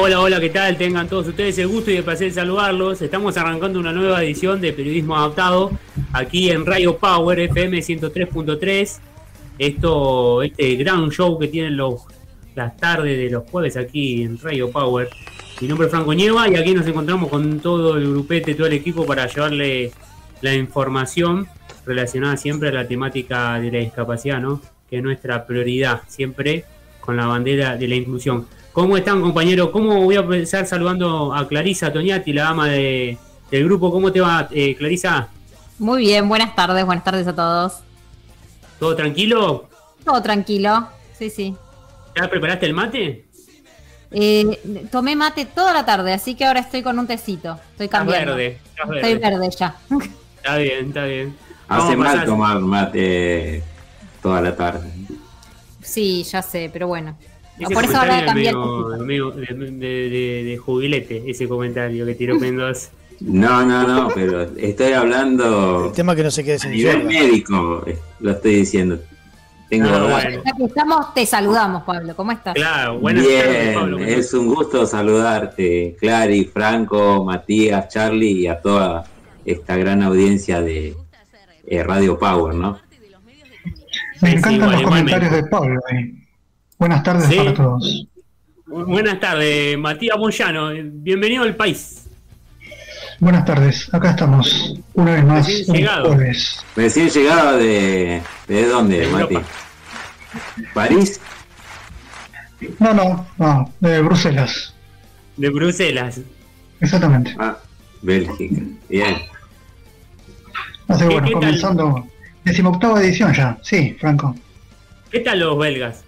Hola, hola, ¿qué tal? Tengan todos ustedes el gusto y el placer de saludarlos. Estamos arrancando una nueva edición de Periodismo Adaptado aquí en Radio Power FM 103.3. Esto, este gran show que tienen los, las tardes de los jueves aquí en Radio Power. Mi nombre es Franco Nieva y aquí nos encontramos con todo el grupete, todo el equipo para llevarle la información relacionada siempre a la temática de la discapacidad, ¿no? Que es nuestra prioridad, siempre con la bandera de la inclusión. ¿Cómo están, compañeros? ¿Cómo voy a empezar saludando a Clarisa Toñati, la dama de, del grupo? ¿Cómo te va, eh, Clarisa? Muy bien, buenas tardes, buenas tardes a todos. ¿Todo tranquilo? Todo tranquilo, sí, sí. ¿Ya preparaste el mate? Eh, tomé mate toda la tarde, así que ahora estoy con un tecito. Estoy cambiando. verde, Estoy verde ya. Está bien, está bien. Hace mal tomar mate toda la tarde. Sí, ya sé, pero bueno. Por eso ahora cambié el de, de, jubilete, ese comentario que tiró Mendoza. No, no, no, pero estoy hablando. El tema que no se quede sin A nivel médico, eh, lo estoy diciendo. Tengo ah, estamos, te saludamos, Pablo. ¿Cómo estás? Claro, buenas Bien, Pablo. Es un gusto saludarte, Clary, Franco, Matías, Charlie y a toda esta gran audiencia de eh, Radio Power, ¿no? Me encantan los comentarios de Pablo. Eh. Buenas tardes para todos. Buenas tardes, Matías Moyano. Bienvenido al país. Buenas tardes, acá estamos, una vez más. Recién llegado. Recién llegado de. ¿De dónde, Mati? ¿París? No, no, no, de Bruselas. De Bruselas. Exactamente. Ah, Bélgica. Bien. Así bueno, comenzando. Decimoctava edición ya, sí, Franco. ¿Qué tal los belgas?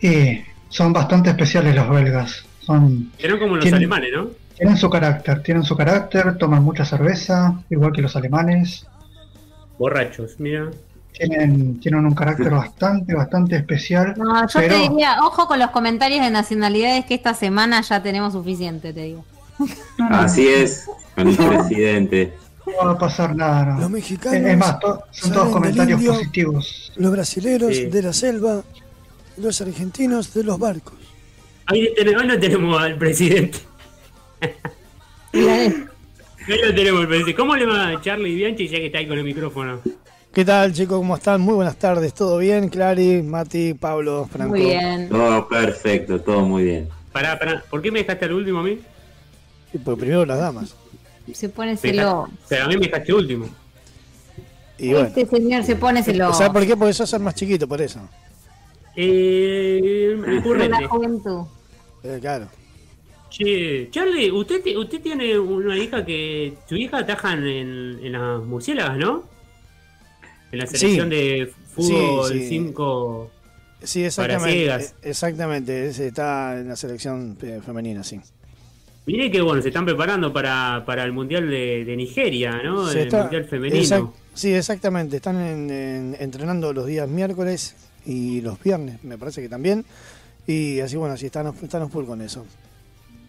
Y son bastante especiales los belgas. Son, Eran como los alemanes, ¿no? Tienen su carácter, tienen su carácter, toman mucha cerveza, igual que los alemanes. Borrachos, mira. Tienen, tienen un carácter bastante, bastante especial. No, yo te diría, ojo con los comentarios de nacionalidades que esta semana ya tenemos suficiente, te digo. Así es, con el presidente. No va a pasar nada. Los mexicanos. Es más, son todos comentarios positivos. Los brasileros de la selva los argentinos de los barcos. Ahí, no tenemos al presidente. Ahí lo tenemos el presidente. ¿Cómo le va Charlie Bianchi ya que está ahí con el micrófono? ¿Qué tal, chicos? ¿Cómo están? Muy buenas tardes. ¿Todo bien? Clary, Mati, Pablo, Franco. Muy bien. Todo perfecto, todo muy bien. Pará, pará. ¿Por qué me dejaste al último a mí? Sí, porque primero las damas. Se pone celoso. Pero a mí me dejaste último. Y este señor se pone celoso. ¿Sabes por qué? Porque sos el más chiquito, por eso. Eh, recurrente. La juventud. Eh, claro. Che, Charlie, usted, usted tiene una hija que. Su hija ataja en, en las murciélagas, ¿no? En la selección de fútbol 5. Sí, exactamente. Exactamente, está en la selección femenina, sí. Mire que bueno, se están preparando para, para el Mundial de, Nigeria, ¿no? el Mundial Femenino. sí, exactamente. Están entrenando los días miércoles y los viernes, me parece que también. Y así, bueno, así están, están full con eso.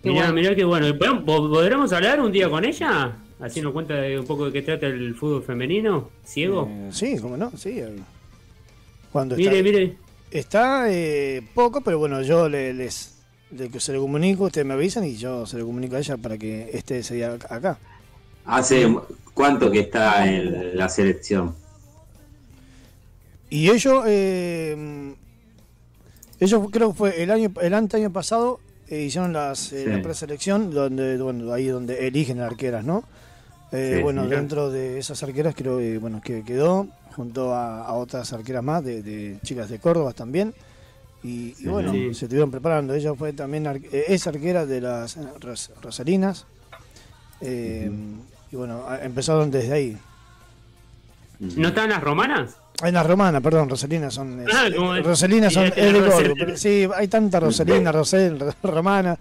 Mirá, mirá que bueno. ¿Podremos hablar un día con ella? Así nos cuenta un poco de qué trata el fútbol femenino, ciego. Eh, sí, cómo no, sí. Cuando mire, está, mire. Está eh, poco, pero bueno, yo le, les que se le comunico, ustedes me avisan y yo se lo comunico a ella para que esté ese día acá. ¿Hace cuánto que está en la selección? Y ellos, eh, ellos creo que fue el año el año pasado eh, hicieron las, eh, la preselección donde bueno ahí donde eligen arqueras, ¿no? Eh, bueno, dentro de esas arqueras creo que bueno que quedó junto a, otras arqueras más de, chicas de Córdoba también. Y, bueno, se estuvieron preparando. Ella fue también es arquera de las Rosalinas. y bueno, empezaron desde ahí. ¿No están las romanas? Hay las romanas, perdón, Rosalina son. Ah, Rosalina son. Es de Gorgo. sí, hay tanta Rosalina, Rosel, Romana.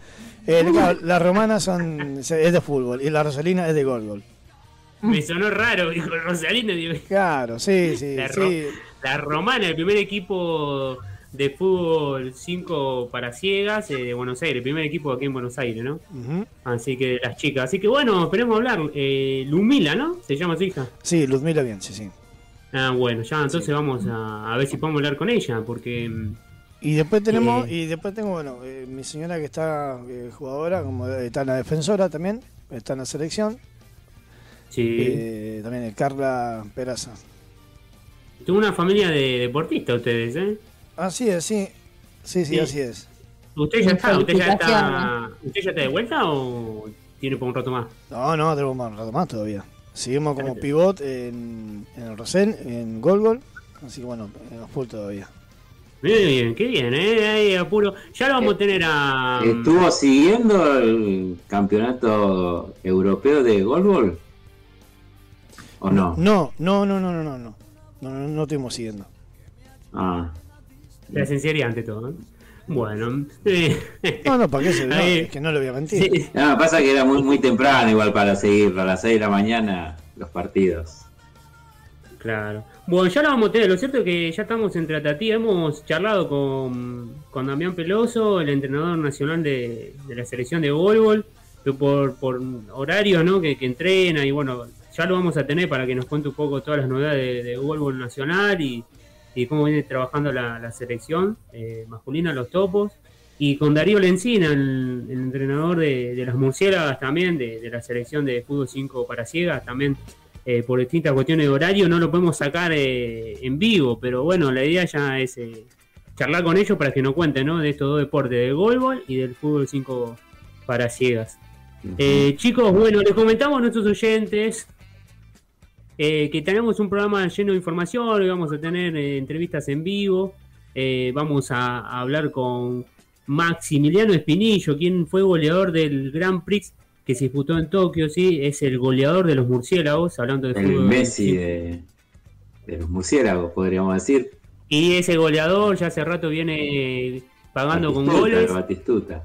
Eh, las romanas son. Es de fútbol y la Rosalina es de Gorgol. Me sonó raro, dijo Rosalina. Claro, sí, sí. La, sí. la romana, el primer equipo de fútbol 5 para ciegas eh, de Buenos Aires, el primer equipo aquí en Buenos Aires, ¿no? Así que las chicas. Así que bueno, esperemos hablar. Eh, Lumila, ¿no? ¿Se llama su hija? Sí, Luzmila bien, sí, sí. Ah, bueno, ya entonces vamos a, ver si podemos hablar con ella, porque mm, Y después tenemos, y después tengo, bueno, eh, mi señora que está eh, jugadora, como está en la defensora también, está en la selección. Sí. Eh, también Carla Peraza. Tengo una familia de deportistas ustedes, ¿eh? Así es, sí. Sí, sí, así es. ¿Usted ya está, usted ya está, usted ya está de vuelta o tiene por un rato más? No, no, tenemos un rato más todavía. Seguimos como pivot en, en el Rosén, en Gol Gol. Así que bueno, full todavía. Bien, bien, qué bien, ¿eh? Ahí apuro. Ya lo vamos a tener a. ¿Estuvo siguiendo el campeonato europeo de Golbol? ¿O no? No, no, no, no, no, no. No, no, no, no estuvimos siguiendo. Ah. La sinceridad ante todo, ¿eh? Bueno. No, no, ¿para qué se ve? Es que no lo voy a mentir. Sí. No, pasa que era muy, muy temprano igual para seguirlo. A las 6 de la mañana los partidos. Claro. Bueno, ya lo vamos a tener. Lo cierto es que ya estamos en tratativa. Hemos charlado con, con Damián Peloso, el entrenador nacional de, la selección de voleibol, por, por horario ¿no? que, entrena. Y bueno, ya lo vamos a tener para que nos cuente un poco todas las novedades de, de nacional y, cómo viene trabajando la, selección eh, masculina, los topos. Y con Darío Lencina, el, entrenador de, las murciélagas también, de, de la selección de fútbol 5 para ciegas, también eh, por distintas cuestiones de horario no lo podemos sacar eh, en vivo, pero bueno, la idea ya es charlar con ellos para que nos cuenten ¿no? de estos dos deportes, del golbol y del fútbol 5 para ciegas. chicos, bueno, les comentamos a nuestros oyentes que tenemos un programa lleno de información, vamos a tener entrevistas en vivo, vamos a, hablar con Maximiliano Espinillo, quien fue goleador del Grand Prix que se disputó en Tokio, sí, es el goleador de los murciélagos, hablando de el Messi de, los murciélagos, podríamos decir. Y ese goleador ya hace rato viene pagando con goles. Batistuta.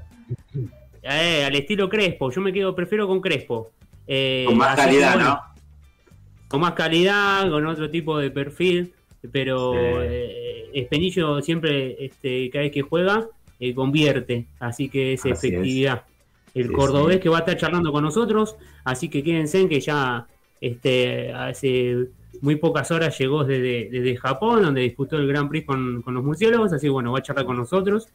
Eh, al estilo Crespo, yo me quedo, prefiero con Crespo. Eh, con más calidad, ¿no? Con más calidad, con otro tipo de perfil, pero eh, Espenillo siempre, este, cada vez que juega, eh, convierte, así que es efectividad. El cordobés que va a estar charlando con nosotros, así que quédense en que ya este, hace muy pocas horas llegó desde, Japón, donde disputó el Grand Prix con, los murciélagos, así que bueno, va a charlar con nosotros.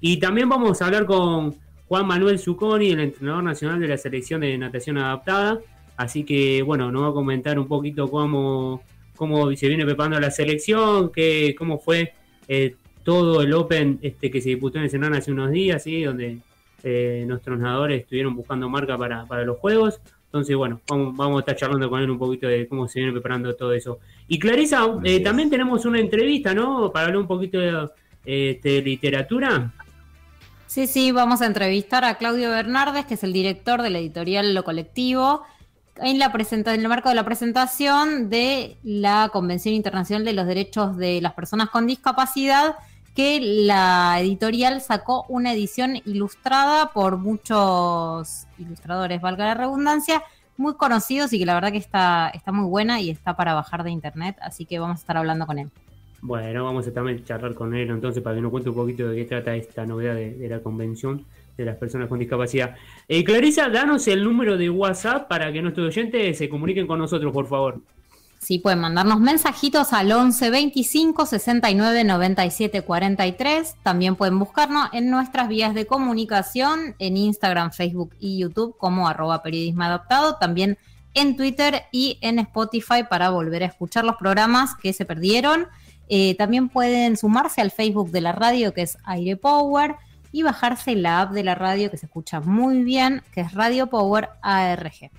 Y también vamos a hablar con Juan Manuel Zucconi, el entrenador nacional de la selección de natación adaptada, así que bueno, nos va a comentar un poquito cómo, cómo se viene preparando la selección, que, cómo fue eh, todo el Open este, que se disputó en el Senado hace unos días, ¿sí? donde eh, nuestros nadadores estuvieron buscando marca para, los juegos. Entonces, bueno, vamos, a estar charlando con él un poquito de cómo se viene preparando todo eso. Y Clarisa, eh, también tenemos una entrevista, ¿no? Para hablar un poquito de, este, literatura. Sí, sí, vamos a entrevistar a Claudio Bernardes, que es el director de la editorial Lo Colectivo, en, la presenta en el marco de la presentación de la Convención Internacional de los Derechos de las Personas con Discapacidad que la editorial sacó una edición ilustrada por muchos ilustradores, valga la redundancia, muy conocidos y que la verdad que está, está muy buena y está para bajar de internet, así que vamos a estar hablando con él. Bueno, vamos a también charlar con él entonces para que nos cuente un poquito de qué trata esta novedad de, la convención de las personas con discapacidad. Eh, Clarisa, danos el número de WhatsApp para que nuestros oyentes se comuniquen con nosotros, por favor. Sí, pueden mandarnos mensajitos al 11 25 69 97 43. También pueden buscarnos en nuestras vías de comunicación en Instagram, Facebook y YouTube como arroba periodismo adaptado. También en Twitter y en Spotify para volver a escuchar los programas que se perdieron. Eh, también pueden sumarse al Facebook de la radio que es Aire Power y bajarse la app de la radio que se escucha muy bien, que es Radio Power ARG.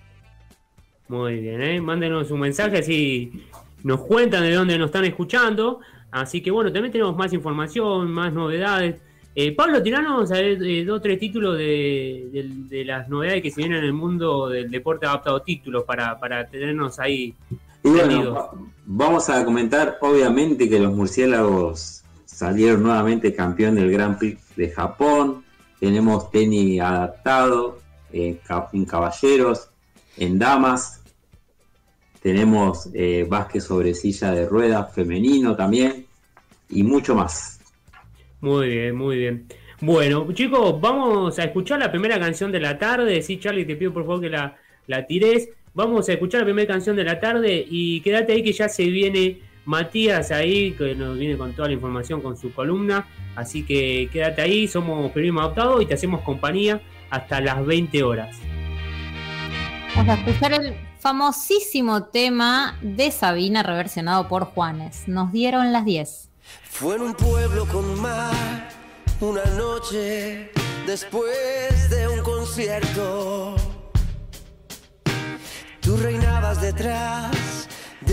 Muy bien, ¿eh? mándenos un mensaje así nos cuentan de dónde nos están escuchando. Así que bueno, también tenemos más información, más novedades. Eh, Pablo, tiranos a eh, dos o tres títulos de, las novedades que se vienen en el mundo del deporte adaptado, títulos para, para tenernos ahí. Y bueno, vamos a comentar obviamente que los murciélagos salieron nuevamente campeón del Grand Prix de Japón. Tenemos tenis adaptado en caballeros, en damas, tenemos eh, básquet sobre silla de ruedas femenino también y mucho más. Muy bien, muy bien. Bueno, chicos, vamos a escuchar la primera canción de la tarde. Sí, Charlie, te pido por favor que la, la tires. Vamos a escuchar la primera canción de la tarde y quédate ahí que ya se viene Matías ahí, que nos viene con toda la información con su columna. Así que quédate ahí, somos Periodismo Adoptado y te hacemos compañía hasta las 20 horas. Vamos a escuchar el famosísimo tema de Sabina reversionado por Juanes. Nos dieron las 10. Fue en un pueblo con mar, una noche después de un concierto. Tú reinabas detrás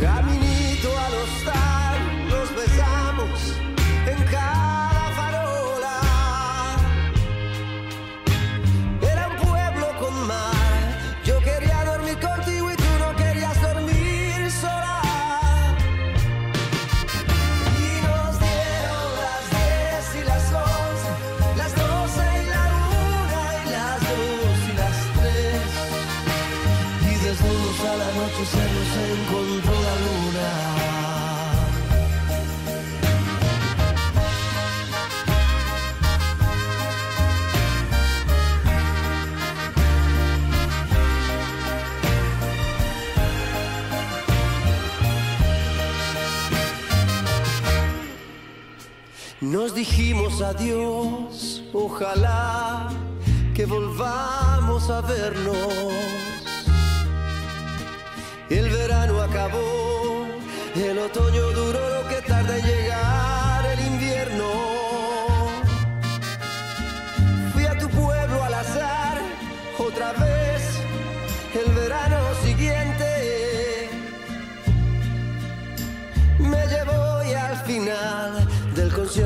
Caminito allo stadio. Nos dijimos adiós, ojalá que volvamos a vernos. El verano acabó, el otoño duró lo que tarda en llegar el invierno. Fui a tu pueblo al azar, otra vez, el verano siguiente. Me llevó y al final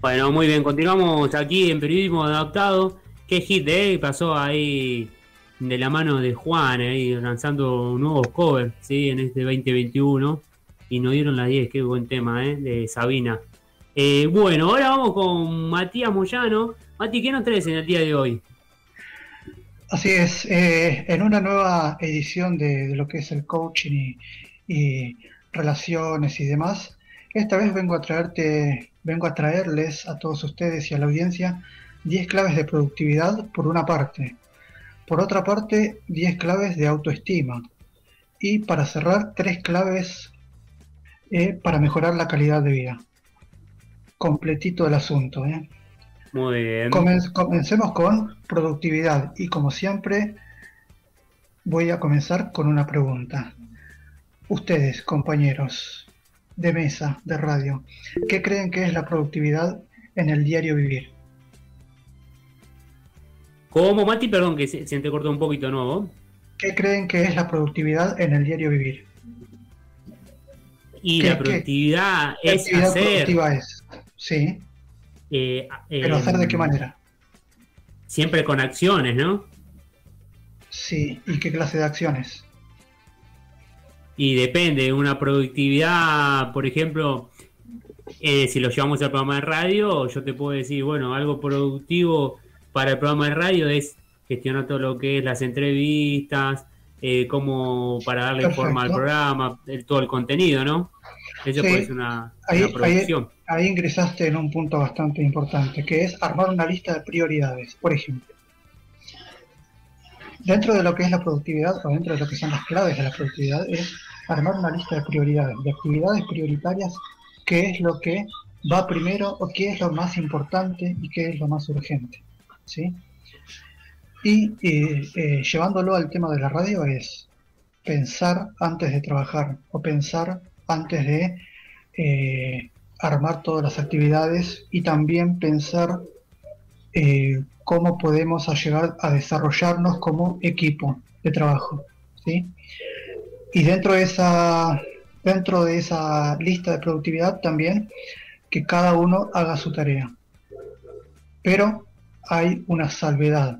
Bueno, muy bien, continuamos aquí en Periodismo Adaptado. Qué hit, ¿eh? Pasó ahí de la mano de Juan, ahí lanzando nuevos covers, ¿sí? En este 2021. Y nos dieron las 10, qué buen tema, ¿eh? De Sabina. Eh, bueno, ahora vamos con Matías Moyano. Mati, ¿qué nos traes en el día de hoy? Así es, eh, en una nueva edición de, lo que es el coaching y relaciones y demás, esta vez vengo a traerte, vengo a traerles a todos ustedes y a la audiencia 10 claves de productividad por una parte. Por otra parte, 10 claves de autoestima. Y para cerrar, 3 claves eh, para mejorar la calidad de vida. Completito el asunto. ¿eh? Muy bien. Comen- comencemos con productividad y como siempre voy a comenzar con una pregunta. Ustedes, compañeros de mesa, de radio, ¿qué creen que es la productividad en el diario vivir? ¿Cómo, Mati? Perdón, que se, se te cortó un poquito nuevo. ¿Qué creen que es la productividad en el diario vivir? Y ¿Qué- la productividad ¿Qué es actividad hacer. productiva es? Sí, Eh, ¿Pero hacer de qué manera? Siempre con acciones, ¿no? Sí, ¿y qué clase de acciones? Y depende, una productividad, por ejemplo, eh, si lo llevamos al programa de radio, yo te puedo decir, bueno, algo productivo para el programa de radio es gestionar todo lo que es las entrevistas, eh, como para darle forma al programa, todo el contenido, ¿no? Eso puede ser una, producción. Ahí, ingresaste en un punto bastante importante, que es armar una lista de prioridades, por ejemplo. Dentro de lo que es la productividad, o dentro de lo que son las claves de la productividad, es armar una lista de prioridades, de actividades prioritarias, qué es lo que va primero o qué es lo más importante y qué es lo más urgente. ¿sí? Y eh, llevándolo al tema de la radio es pensar antes de trabajar o pensar antes de eh, armar todas las actividades y también pensar eh, cómo podemos llegar a desarrollarnos como equipo de trabajo. ¿sí? Y dentro de esa dentro de esa lista de productividad también que cada uno haga su tarea. Pero hay una salvedad.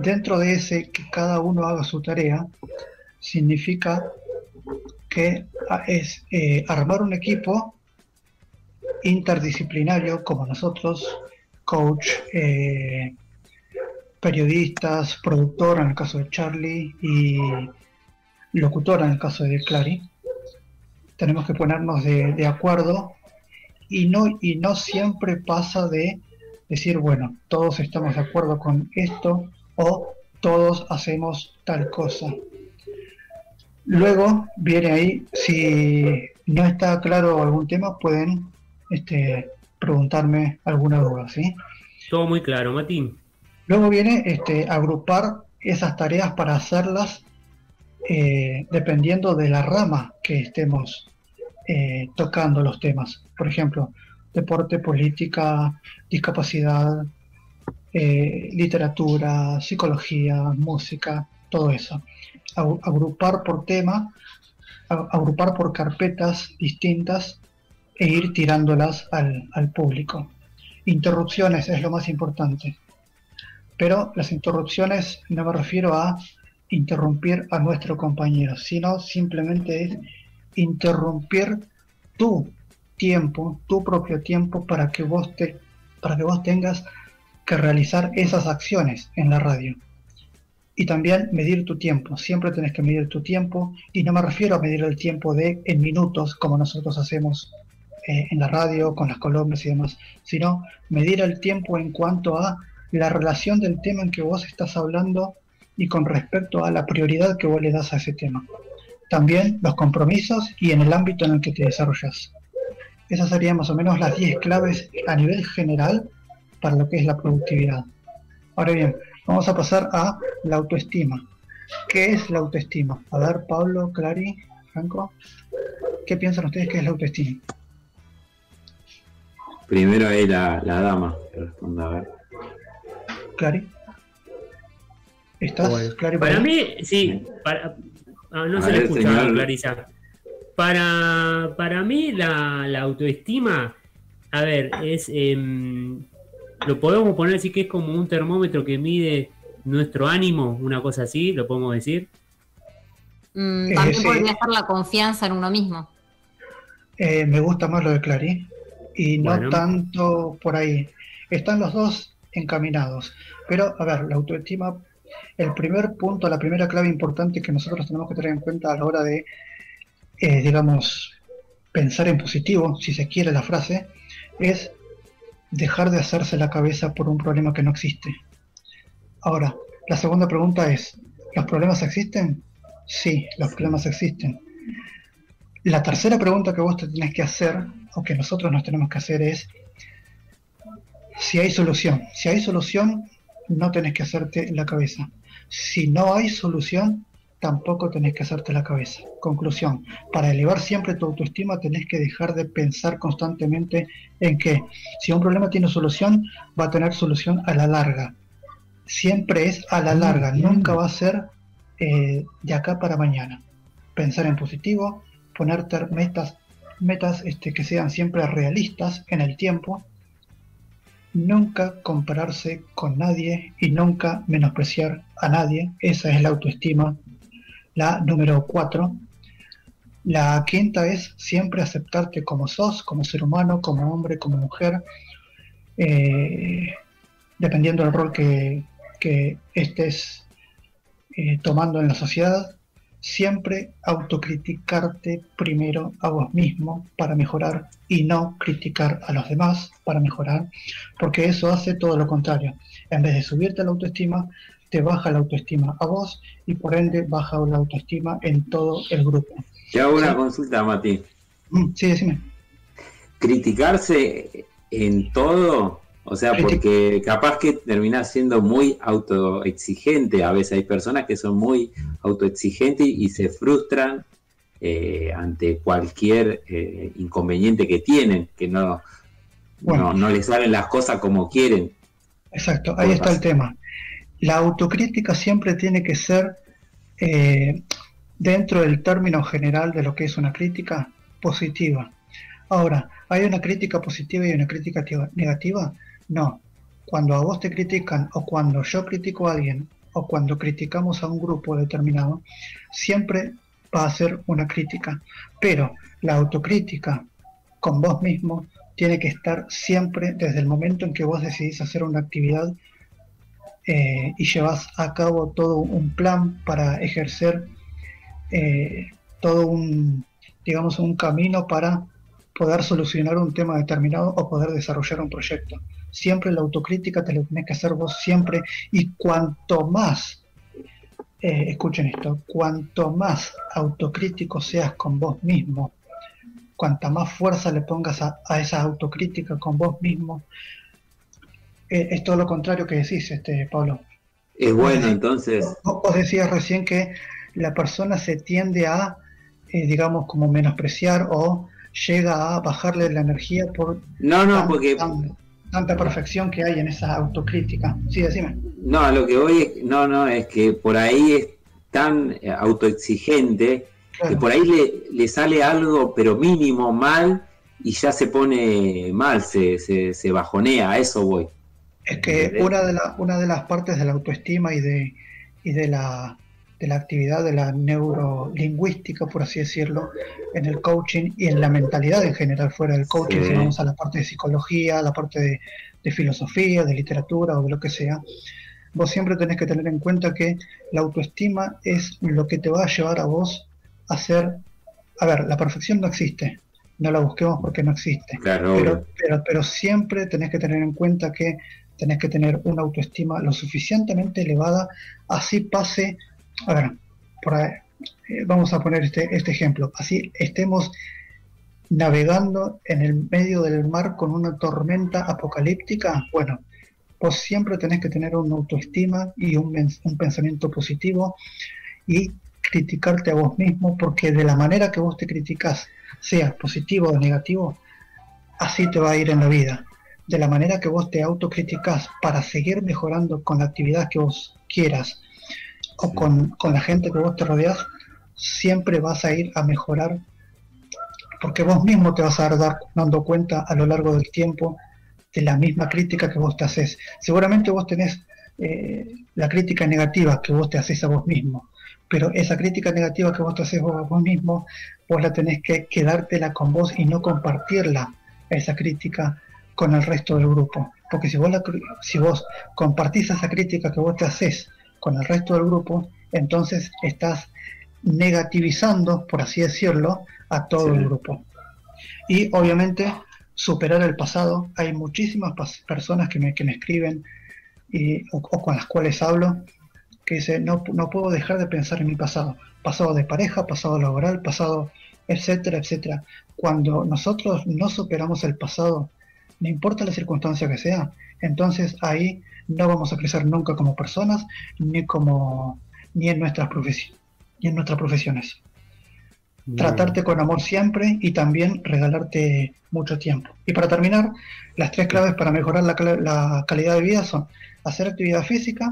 Dentro de ese que cada uno haga su tarea, significa que es eh, armar un equipo interdisciplinario como nosotros, coach, eh, periodistas, productora en el caso de Charlie y locutora en el caso de Clary. Tenemos que ponernos de, de acuerdo y no, y no siempre pasa de decir, bueno, todos estamos de acuerdo con esto o todos hacemos tal cosa. Luego viene ahí, si no está claro algún tema, pueden este, preguntarme alguna duda, ¿sí? Todo muy claro, Matín. Luego viene este, agrupar esas tareas para hacerlas eh, dependiendo de la rama que estemos eh, tocando los temas. Por ejemplo, deporte, política, discapacidad, eh, literatura, psicología, música, todo eso. Agrupar por tema, agrupar por carpetas distintas e ir tirándolas al, al público. Interrupciones es lo más importante. Pero las interrupciones no me refiero a interrumpir a nuestro compañero, sino simplemente es interrumpir tu tiempo, tu propio tiempo para que vos te, para que vos tengas que realizar esas acciones en la radio. Y también medir tu tiempo. Siempre tenés que medir tu tiempo. Y no me refiero a medir el tiempo de en minutos, como nosotros hacemos eh, en la radio, con las columnas y demás, sino medir el tiempo en cuanto a la relación del tema en que vos estás hablando y con respecto a la prioridad que vos le das a ese tema. También los compromisos y en el ámbito en el que te desarrollas. Esas serían más o menos las 10 claves a nivel general para lo que es la productividad. Ahora bien, vamos a pasar a la autoestima. ¿Qué es la autoestima? A ver, Pablo, Clary, Franco, ¿qué piensan ustedes que es la autoestima? Primero ahí la, dama que responda, a ver. Clary. ¿Estás, Clary? Para, mí, sí, para, ah, no se le escucha, Clarisa. Para, para mí la, autoestima, a ver, es em, lo podemos poner así que es como un termómetro que mide nuestro ánimo, una cosa así, lo podemos decir. Mm, también podría ser la confianza en uno mismo. Eh, me gusta más lo de Clary y no tanto por ahí. Están los dos encaminados, pero a ver, la autoestima, el primer punto, la primera clave importante que nosotros tenemos que tener en cuenta a la hora de eh, digamos, pensar en positivo, si se quiere la frase, es dejar de hacerse la cabeza por un problema que no existe. Ahora, la segunda pregunta es, ¿los problemas existen? Sí, los problemas existen. La tercera pregunta que vos te tenés que hacer, o que nosotros nos tenemos que hacer, es si hay solución. Si hay solución, no tenés que hacerte la cabeza. Si no hay solución, tampoco tenés que hacerte la cabeza. Conclusión, para elevar siempre tu autoestima tenés que dejar de pensar constantemente en que si un problema tiene solución, va a tener solución a la larga. Siempre es a la larga, nunca va a ser eh, de acá para mañana. Pensar en positivo, ponerte metas, metas este, que sean siempre realistas en el tiempo nunca compararse con nadie y nunca menospreciar a nadie. Esa es la autoestima. La número cuatro. La quinta es siempre aceptarte como sos, como ser humano, como hombre, como mujer, eh, dependiendo del rol que, estés eh, tomando en la sociedad. Siempre autocriticarte primero a vos mismo para mejorar y no criticar a los demás para mejorar, porque eso hace todo lo contrario. En vez de subirte la autoestima, te baja la autoestima a vos y por ende baja la autoestima en todo el grupo. Te hago una consulta, Mati. Mm, sí, decime. Criticarse en todo, o sea, porque capaz que termina siendo muy autoexigente. A veces hay personas que son muy autoexigentes y se frustran eh, ante cualquier eh, inconveniente que tienen, que no, no, les salen las cosas como quieren. Exacto, ahí está el tema. La autocrítica siempre tiene que ser, eh, dentro del término general de lo que es una crítica, positiva. Ahora, ¿hay una crítica positiva y una crítica negativa? No. Cuando a vos te critican o cuando yo critico a alguien o cuando criticamos a un grupo determinado, siempre va a ser una crítica. Pero la autocrítica con vos mismo tiene que estar siempre desde el momento en que vos decidís hacer una actividad eh, y llevas a cabo todo un plan para ejercer eh, todo un, digamos, un camino para poder solucionar un tema determinado o poder desarrollar un proyecto. Siempre la autocrítica te lo tenés que hacer vos siempre y cuanto más eh, escuchen esto, cuanto más autocrítico seas con vos mismo, cuanta más fuerza le pongas a, esa autocrítica con vos mismo, eh, es todo lo contrario que decís, este, Pablo. Es bueno, entonces. Vos, decías recién que la persona se tiende a, eh, digamos, como menospreciar o llega a bajarle la energía por... No, no, porque tanta perfección que hay en esa autocrítica. Sí, decime. No, lo que voy es, no, no, es que por ahí es tan eh, autoexigente que por ahí le, le, sale algo, pero mínimo, mal, y ya se pone mal, se, se, bajonea, a eso voy. Es que una de, la, una de las partes de la autoestima y de, y de la de la actividad de la neurolingüística, por así decirlo, en el coaching y en la mentalidad en general fuera del coaching, si vamos a la parte de psicología, a la parte de, filosofía, de literatura o de lo que sea, vos siempre tenés que tener en cuenta que la autoestima es lo que te va a llevar a vos a ser, a ver, la perfección no existe, no la busquemos porque no existe, pero, pero, pero siempre tenés que tener en cuenta que tenés que tener una autoestima lo suficientemente elevada, así pase a ver, eh, vamos a poner este, este ejemplo. Así estemos navegando en el medio del mar con una tormenta apocalíptica, bueno, vos siempre tenés que tener una autoestima y un, un, pensamiento positivo y criticarte a vos mismo, porque de la manera que vos te criticas, sea positivo o negativo, así te va a ir en la vida. De la manera que vos te autocriticás para seguir mejorando con la actividad que vos quieras, o con, la gente que vos te rodeas, siempre vas a ir a mejorar, porque vos mismo te vas a dar dando cuenta a lo largo del tiempo de la misma crítica que vos te haces. Seguramente vos tenés eh, la crítica negativa que vos te haces a vos mismo, pero esa crítica negativa que vos te haces a vos mismo, vos la tenés que quedártela con vos y no compartirla, esa crítica, con el resto del grupo. Porque si vos, la, si vos compartís esa crítica que vos te haces con el resto del grupo, entonces estás negativizando, por así decirlo, a todo el grupo. Y obviamente superar el pasado. Hay muchísimas personas que me, que me escriben y, o, con las cuales hablo que dicen, no, no puedo dejar de pensar en mi pasado. Pasado de pareja, pasado laboral, pasado, etcétera, etcétera. Cuando nosotros no superamos el pasado, no importa la circunstancia que sea, entonces ahí no vamos a crecer nunca como personas ni como ni en nuestras profesiones ni en nuestras profesiones. Tratarte con amor siempre y también regalarte mucho tiempo. Y para terminar, las tres claves para mejorar la, calidad de vida son hacer actividad física,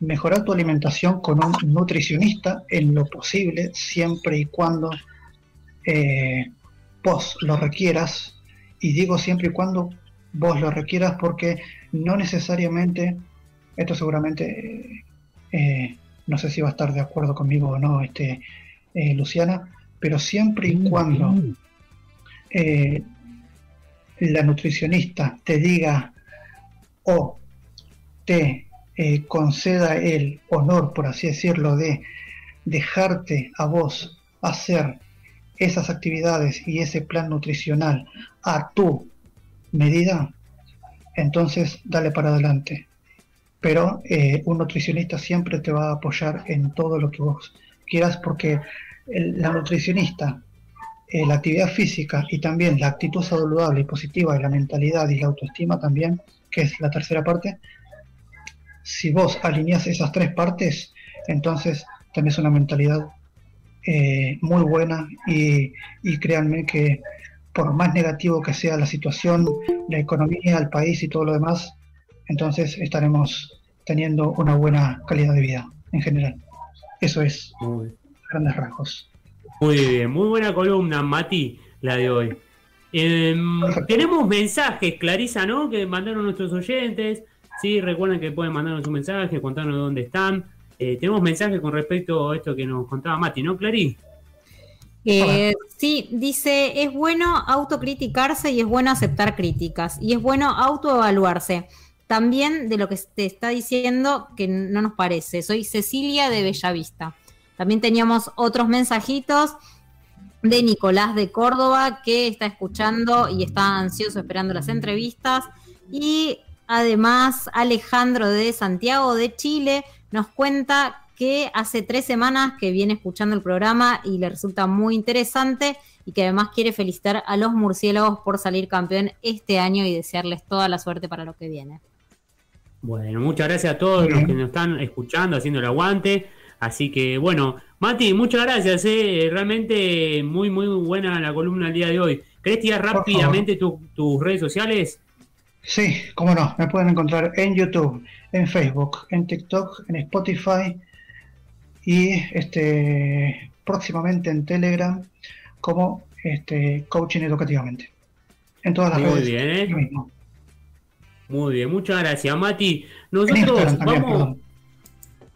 mejorar tu alimentación con un nutricionista en lo posible, siempre y cuando eh, vos lo requieras, y digo siempre y cuando vos lo requieras porque no necesariamente, esto seguramente, eh, no sé si va a estar de acuerdo conmigo o no, este, eh, Luciana, pero siempre y cuando eh, la nutricionista te diga o te conceda el honor, por así decirlo, de dejarte a vos hacer esas actividades y ese plan nutricional a tu medida, entonces dale para adelante. Pero eh, un nutricionista siempre te va a apoyar en todo lo que vos quieras porque la nutricionista, eh, la actividad física y también la actitud saludable y positiva y la mentalidad y la autoestima también, que es la tercera parte, si vos alineas esas tres partes, entonces tenés una mentalidad eh, muy buena y, y créanme que por más negativo que sea la situación, la economía, el país y todo lo demás, entonces estaremos teniendo una buena calidad de vida en general. Eso es grandes rasgos. Muy bien, muy buena columna, Mati, la de hoy. Em, tenemos mensajes, Clarisa, ¿no? Que mandaron nuestros oyentes. Sí, recuerden que pueden mandarnos un mensaje, contarnos dónde están. Eh, tenemos mensajes con respecto a esto que nos contaba Mati, ¿no, Clarí? Eh, sí, dice, es bueno autocriticarse y es bueno aceptar críticas y es bueno autoevaluarse. También de lo que te está diciendo que no nos parece. Soy Cecilia de Bellavista. También teníamos otros mensajitos de Nicolás de Córdoba que está escuchando y está ansioso esperando las entrevistas. Y además Alejandro de Santiago de Chile nos cuenta que hace tres semanas que viene escuchando el programa y le resulta muy interesante y que además quiere felicitar a los murciélagos por salir campeón este año y desearles toda la suerte para lo que viene. Bueno, muchas gracias a todos los que nos están escuchando, haciendo el aguante. Así que bueno, Mati, muchas gracias. Eh. Realmente muy, muy buena la columna el día de hoy. ¿Querés tirar rápidamente tus redes sociales? Sí, cómo no. Me pueden encontrar en YouTube, en Facebook, en TikTok, en Spotify y este, próximamente en Telegram como este, coaching educativamente. En todas las Muy bien, ¿eh? Muy bien, muchas gracias, Mati. Nosotros vamos.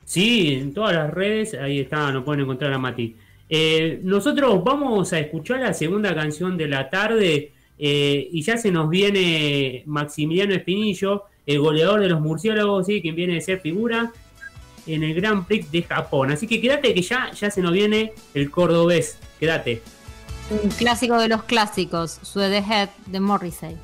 Sí, en todas las redes, ahí está, nos pueden encontrar a Mati. Eh, nosotros vamos a escuchar la segunda canción de la tarde eh, y ya se nos viene Maximiliano Espinillo, el goleador de los murciélagos, ¿sí? quien viene de ser figura en el Grand Prix de Japón. Así que quédate que ya, ya se nos viene el cordobés. Quédate. Un clásico de los clásicos, Suede Head de Morrissey.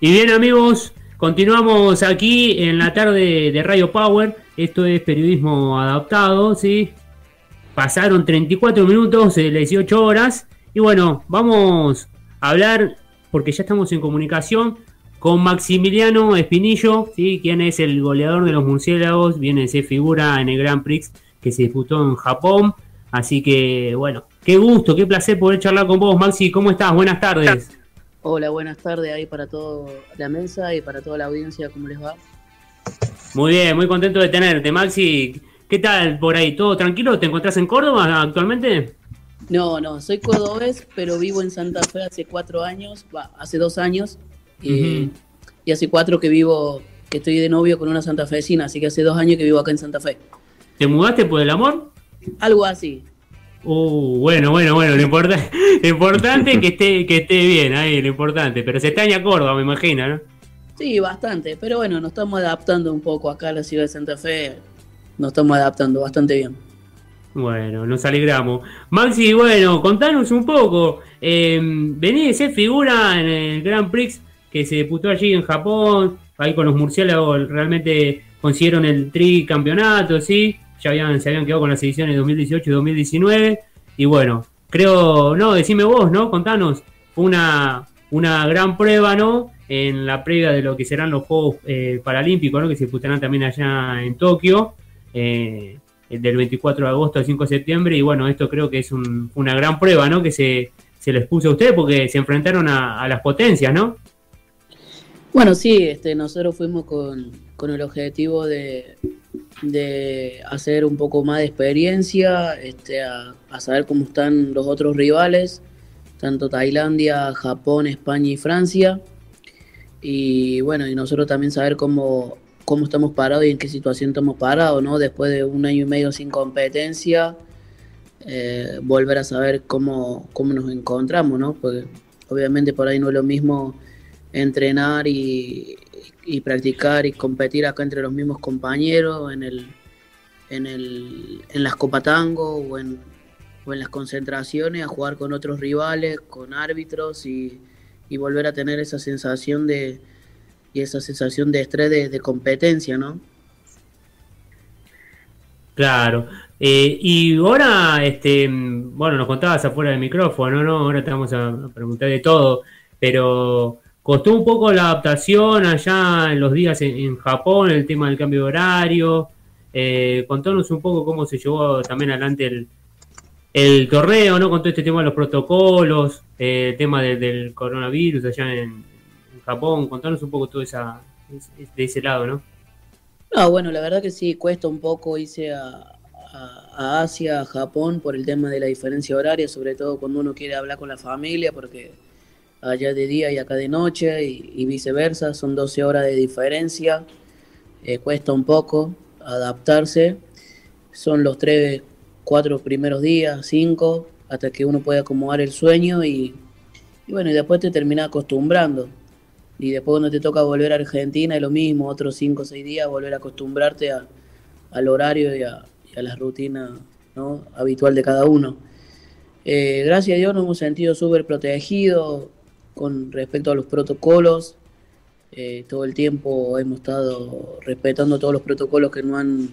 Y bien amigos, continuamos aquí en la tarde de Radio Power. Esto es periodismo adaptado, ¿sí? Pasaron 34 minutos de 18 horas. Y bueno, vamos a hablar, porque ya estamos en comunicación, con Maximiliano Espinillo, ¿sí? quien es el goleador de los murciélagos, viene, se figura en el Grand Prix que se disputó en Japón. Así que, bueno, qué gusto, qué placer poder charlar con vos, Maxi. ¿Cómo estás? Buenas tardes. Hola, buenas tardes ahí para toda la mesa y para toda la audiencia, ¿cómo les va? Muy bien, muy contento de tenerte, Maxi. ¿Qué tal por ahí? ¿Todo tranquilo? ¿Te encontrás en Córdoba actualmente? No, no, soy cordobés, pero vivo en Santa Fe hace cuatro años, hace dos años, y, y hace cuatro que vivo, que estoy de novio con una santafesina, así que hace dos años que vivo acá en Santa Fe. ¿Te mudaste por el amor? Algo así, Uh, bueno, bueno, bueno, lo, importante lo importante es que esté, que esté bien ahí, lo importante. Pero se extraña Córdoba, me imagino, ¿no? Sí, bastante. Pero bueno, nos estamos adaptando un poco acá a la ciudad de Santa Fe. Nos estamos adaptando bastante bien. Bueno, nos alegramos. Maxi, bueno, contanos un poco. Eh, venís de ser figura en el Grand Prix que se disputó allí en Japón. Ahí con los murciélagos realmente consiguieron el tricampeonato, ¿sí? Ya habían, se habían quedado con las ediciones 2018 y 2019. Y bueno, creo, no, decime vos, ¿no? Contanos, fue una, una gran prueba, ¿no? En la previa de lo que serán los Juegos eh, Paralímpicos, ¿no? Que se disputarán también allá en Tokio, eh, del 24 de agosto al 5 de septiembre. Y bueno, esto creo que es un, una gran prueba, ¿no? Que se, se les puso a ustedes porque se enfrentaron a, a las potencias, ¿no? Bueno, sí, este, nosotros fuimos con, con el objetivo de, de hacer un poco más de experiencia, este, a, saber cómo están los otros rivales, tanto Tailandia, Japón, España y Francia. Y bueno, y nosotros también saber cómo, cómo estamos parados y en qué situación estamos parados, ¿no? Después de un año y medio sin competencia, eh, volver a saber cómo, cómo nos encontramos, ¿no? Porque obviamente por ahí no es lo mismo entrenar y, y practicar y competir acá entre los mismos compañeros en el en el en las copatango o en, o en las concentraciones a jugar con otros rivales con árbitros y, y volver a tener esa sensación de y esa sensación de estrés de, competencia no Claro. Eh, y ahora, este, bueno, nos contabas afuera del micrófono, ¿no? Ahora te vamos a preguntar de todo, pero ¿Costó un poco la adaptación allá en los días en, Japón, el tema del cambio de horario? Eh, contanos un poco cómo se llevó también adelante el, torneo, ¿no? Con todo este tema de los protocolos, eh, el tema del coronavirus allá en, Japón. Contanos un poco todo esa, de ese lado, ¿no? No, bueno, la verdad que sí, cuesta un poco irse a, a Asia, a Japón, por el tema de la diferencia horaria, sobre todo cuando uno quiere hablar con la familia, porque allá de día y acá de noche y, viceversa, son 12 horas de diferencia, eh, cuesta un poco adaptarse, son los tres, cuatro primeros días, cinco, hasta que uno puede acomodar el sueño y, bueno, y después te termina acostumbrando. Y después cuando te toca volver a Argentina es lo mismo, otros cinco o seis días, volver a acostumbrarte al horario y a, la rutina habitual de cada uno. Eh, gracias a Dios nos hemos sentido súper protegidos, con respecto a los protocolos. Eh, todo el tiempo hemos estado respetando todos los protocolos que no han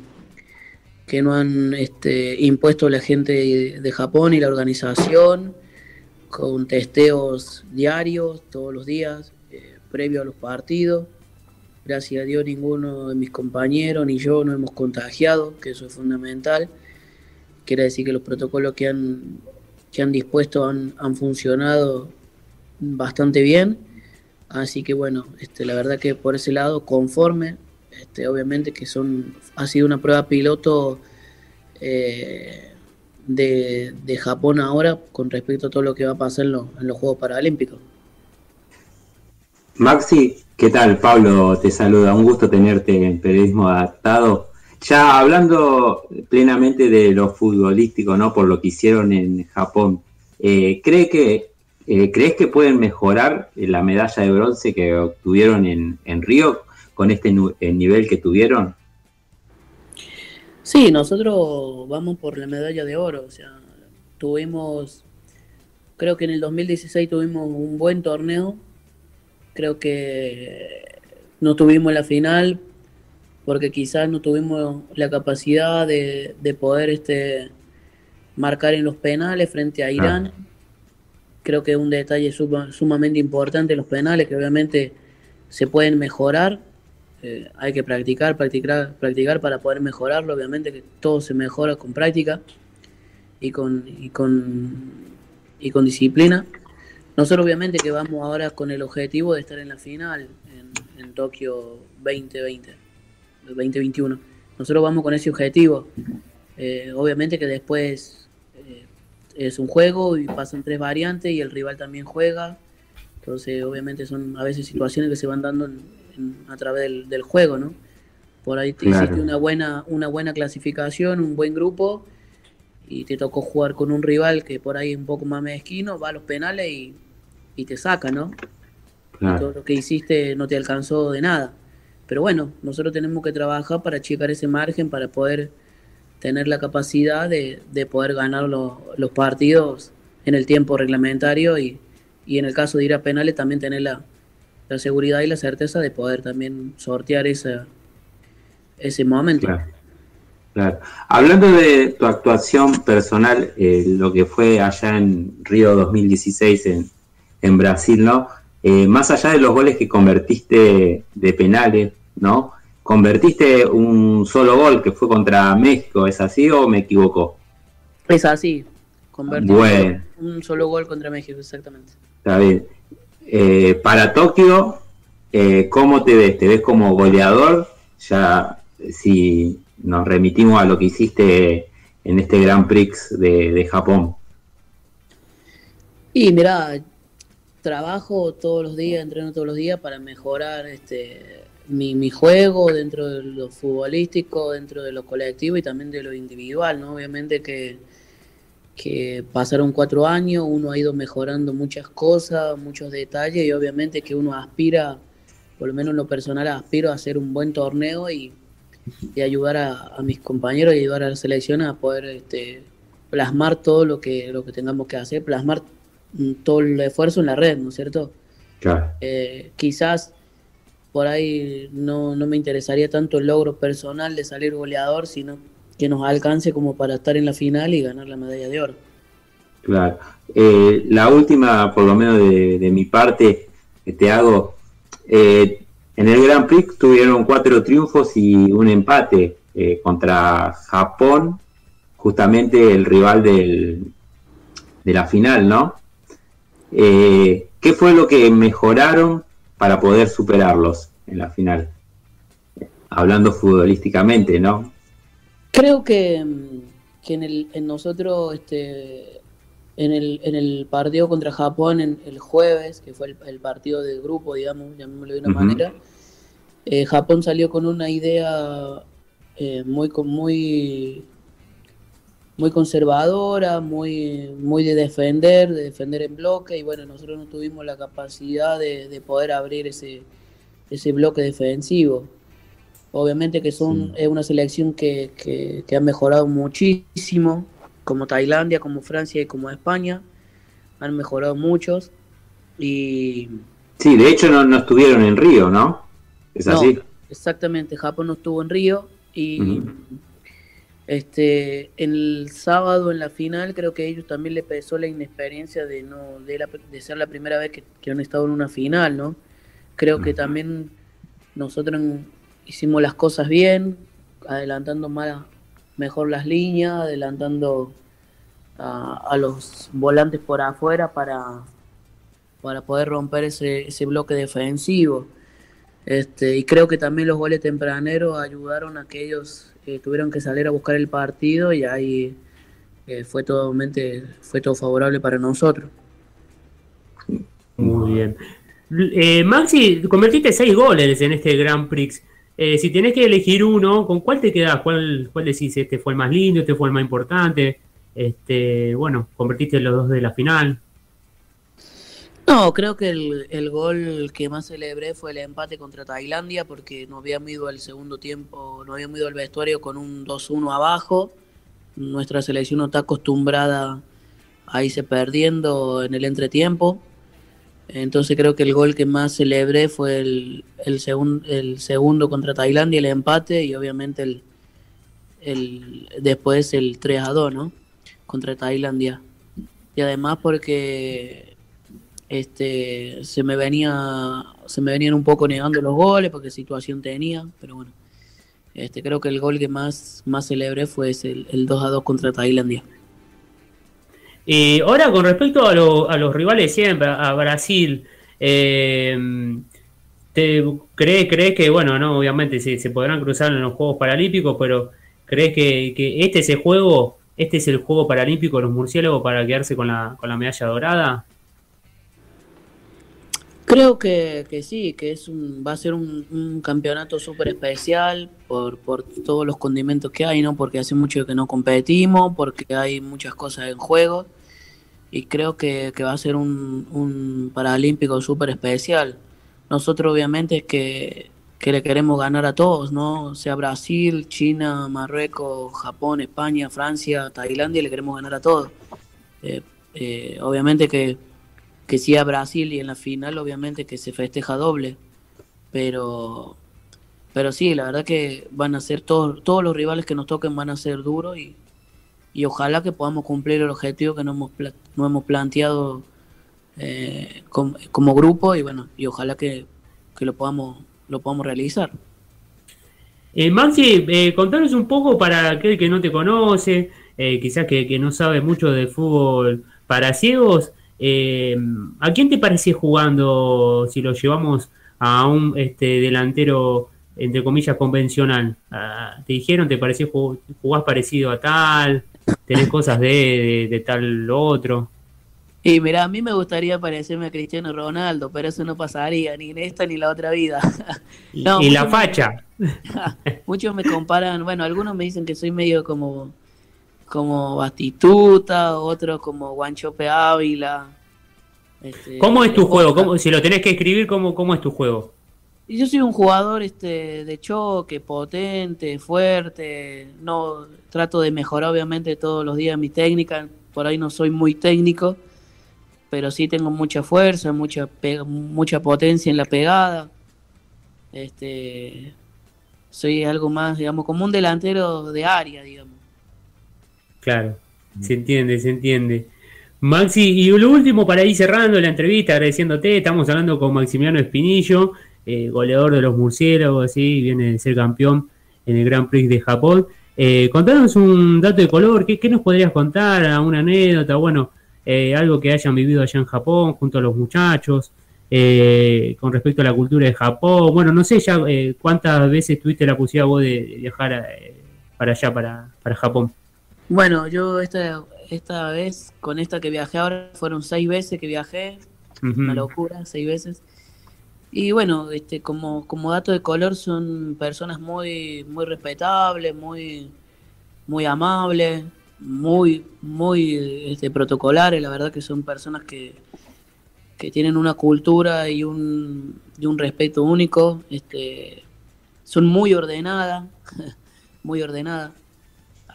que no han este, impuesto la gente de Japón y la organización, con testeos diarios, todos los días, eh, previo a los partidos. Gracias a Dios ninguno de mis compañeros ni yo nos hemos contagiado, que eso es fundamental. Quiere decir que los protocolos que han, que han dispuesto han, han funcionado bastante bien. Así que bueno, este, la verdad que por ese lado conforme, este, obviamente que son ha sido una prueba piloto eh, de, Japón ahora con respecto a todo lo que va a pasar en los Juegos Paralímpicos. Maxi, ¿qué tal? Pablo te saluda, un gusto tenerte en Periodismo Adaptado. Ya hablando plenamente de lo futbolístico, ¿no? Por lo que hicieron en Japón, eh, ¿cree que, eh, ¿crees que pueden mejorar la medalla de bronce que obtuvieron en, en Río con este nivel que tuvieron? Sí, nosotros vamos por la medalla de oro, o sea, tuvimos, creo que en el 2016 tuvimos un buen torneo, creo que no tuvimos la final porque quizás no tuvimos la capacidad de, de poder este, marcar en los penales frente a Irán. Creo que es un detalle sumamente importante los penales, que obviamente se pueden mejorar. Eh, hay que practicar, practicar, practicar para poder mejorarlo. Obviamente que todo se mejora con práctica y con, y con, y con disciplina. Nosotros obviamente que vamos ahora con el objetivo de estar en la final en, en Tokio 2020. 2021. Nosotros vamos con ese objetivo. Eh, obviamente que después es un juego y pasan tres variantes y el rival también juega. Entonces, obviamente son a veces situaciones que se van dando a través del, juego, ¿no? Por ahí te hiciste una buena, una buena clasificación, un buen grupo y te tocó jugar con un rival que por ahí es un poco más mezquino, va a los penales y, y te saca, ¿no? Y todo lo que hiciste no te alcanzó de nada. Pero bueno, nosotros tenemos que trabajar para checar ese margen, para poder tener la capacidad de, de poder ganar los partidos en el tiempo reglamentario y, y, en el caso de ir a penales también tener la, la, seguridad y la certeza de poder también sortear esa, ese momento. Claro. Hablando de tu actuación personal, eh, lo que fue allá en Río 2016 en, en Brasil, ¿no? Eh, más allá de los goles que convertiste de penales, ¿no? Convertiste un solo gol que fue contra México, ¿es así o me equivoco? Es así, convertí bueno. un solo gol contra México, exactamente. Está bien. Eh, para Tokio, eh, ¿cómo te ves? ¿Te ves como goleador? Ya, si nos remitimos a lo que hiciste en este Grand Prix de, de Japón. Y mira, trabajo todos los días, entreno todos los días para mejorar este mi, mi juego dentro de lo futbolístico, dentro de lo colectivo y también de lo individual, ¿no? Obviamente que, que pasaron cuatro años, uno ha ido mejorando muchas cosas, muchos detalles y obviamente que uno aspira, por lo menos en lo personal, aspiro a hacer un buen torneo y, y ayudar a, a, mis compañeros y ayudar a la selección a poder este, plasmar todo lo que, lo que tengamos que hacer, plasmar todo el esfuerzo en la red, ¿no es cierto? Claro. Eh, quizás por ahí no, no, me interesaría tanto el logro personal de salir goleador, sino que nos alcance como para estar en la final y ganar la medalla de oro. Claro. Eh, la última, por lo menos de, de mi parte, que te hago, eh, en el Grand Prix tuvieron cuatro triunfos y un empate eh, contra Japón, justamente el rival del, de la final, ¿no? ¿Qué fue lo que mejoraron para poder superarlos en la final? Hablando futbolísticamente, ¿no? Creo que, que en, el, en nosotros, este, en, el, en el partido contra Japón en, el jueves, que fue el, el partido del grupo, digamos, llamémoslo de una uh -huh. manera, eh, Japón salió con una idea eh, muy, muy muy conservadora, muy, muy de defender, de defender en bloque, y bueno, nosotros no tuvimos la capacidad de, de poder abrir ese, ese bloque defensivo. Obviamente que son, sí. es una selección que, que, que, ha mejorado muchísimo, como Tailandia, como Francia y como España, han mejorado muchos. Y... Sí, de hecho no, no estuvieron en Río, ¿no? Es no, así. Exactamente, Japón no estuvo en Río y... Uh -huh este, el sábado en la final creo que a ellos también le pesó la inexperiencia de no de, la, de ser la primera vez que, que, han estado en una final, ¿no? Creo que también nosotros hicimos las cosas bien, adelantando más, mejor las líneas, adelantando a, a los volantes por afuera para, para poder romper ese, ese bloque defensivo. Este, y creo que también los goles tempraneros ayudaron a que ellos eh, tuvieron que salir a buscar el partido y ahí eh, fue, totalmente, fue todo favorable para nosotros. Muy bien. Eh, Maxi, convertiste seis goles en este Grand Prix. Eh, si tenés que elegir uno, ¿con cuál te quedás? ¿Cuál, ¿Cuál decís? ¿Este fue el más lindo? ¿Este fue el más importante? Este, bueno, convertiste los dos de la final. No, creo que el, el gol que más celebré fue el empate contra Tailandia porque no habíamos ido al segundo tiempo, no habíamos ido al vestuario con un 2-1 abajo. Nuestra selección no está acostumbrada a irse perdiendo en el entretiempo. Entonces creo que el gol que más celebré fue el, el, el segundo contra Tailandia, el empate, y obviamente el, el después el 3 a 2, ¿no? Contra Tailandia. Y además porque este se me venía se me venían un poco negando los goles porque situación tenía, pero bueno. Este creo que el gol que más más celebré fue ese, el, el 2 a 2 contra Tailandia. Eh, ahora, con respecto a, lo, a, los rivales siempre, a Brasil, eh, ¿te, crees, ¿crees que, bueno, no obviamente se, podrán cruzar en los Juegos Paralímpicos, pero crees que, que, este es el juego, este es el juego paralímpico de los murciélagos para quedarse con la, con la medalla dorada? Creo que, que sí, que es un, va a ser un, campeonato súper especial por, por todos los condimentos que hay, ¿no? Porque hace mucho que no competimos, porque hay muchas cosas en juego y creo que, que va a ser un, un paralímpico súper especial. Nosotros obviamente que, que le queremos ganar a todos, ¿no? Sea Brasil, China, Marruecos, Japón, España, Francia, Tailandia, le queremos ganar a todos. Eh, eh, obviamente que que sí a Brasil y en la final obviamente que se festeja doble. Pero pero sí, la verdad que van a ser todos todos los rivales que nos toquen van a ser duros y, y ojalá que podamos cumplir el objetivo que nos hemos, nos hemos planteado eh, como, grupo y bueno, y ojalá que, que, lo podamos lo podamos realizar. Eh, Maxi, eh, contanos un poco para aquel que no te conoce, eh, quizás que, que, no sabe mucho de fútbol para ciegos, eh, ¿A quién te parece jugando si lo llevamos a un este, delantero, entre comillas, convencional? Ah, ¿Te dijeron, te pareció jugás parecido a tal? ¿Tenés cosas de, de, de tal otro? Y mira, a mí me gustaría parecerme a Cristiano Ronaldo, pero eso no pasaría ni en esta ni en la otra vida. no, y la facha. Me, muchos me comparan, bueno, algunos me dicen que soy medio como como Bastituta, otros como Guanchope Ávila. Este, ¿Cómo es tu juego? ¿Cómo, si lo tenés que escribir, ¿cómo, cómo es tu juego? Yo soy un jugador este, de choque, potente, fuerte. No trato de mejorar, obviamente, todos los días mi técnica. Por ahí no soy muy técnico, pero sí tengo mucha fuerza, mucha mucha potencia en la pegada. Este, soy algo más, digamos, como un delantero de área, digamos. Claro, se entiende, se entiende. Maxi, y lo último para ir cerrando la entrevista, agradeciéndote, estamos hablando con Maximiliano Espinillo, eh, goleador de los murciélagos, ¿sí? viene de ser campeón en el Grand Prix de Japón. Eh, contanos un dato de color, ¿qué, qué nos podrías contar? ¿Una anécdota? Bueno, eh, algo que hayan vivido allá en Japón junto a los muchachos, eh, con respecto a la cultura de Japón. Bueno, no sé ya cuántas veces tuviste la posibilidad vos de, viajar para allá, para, para Japón. Bueno, yo esta, esta vez, con esta que viajé ahora, fueron seis veces que viajé, uh -huh. una locura, seis veces. Y bueno, este, como, como dato de color son personas muy, muy respetables, muy, muy amables, muy, muy este, protocolares, la verdad que son personas que, que tienen una cultura y un, y un respeto único, este, son muy ordenadas, muy ordenadas.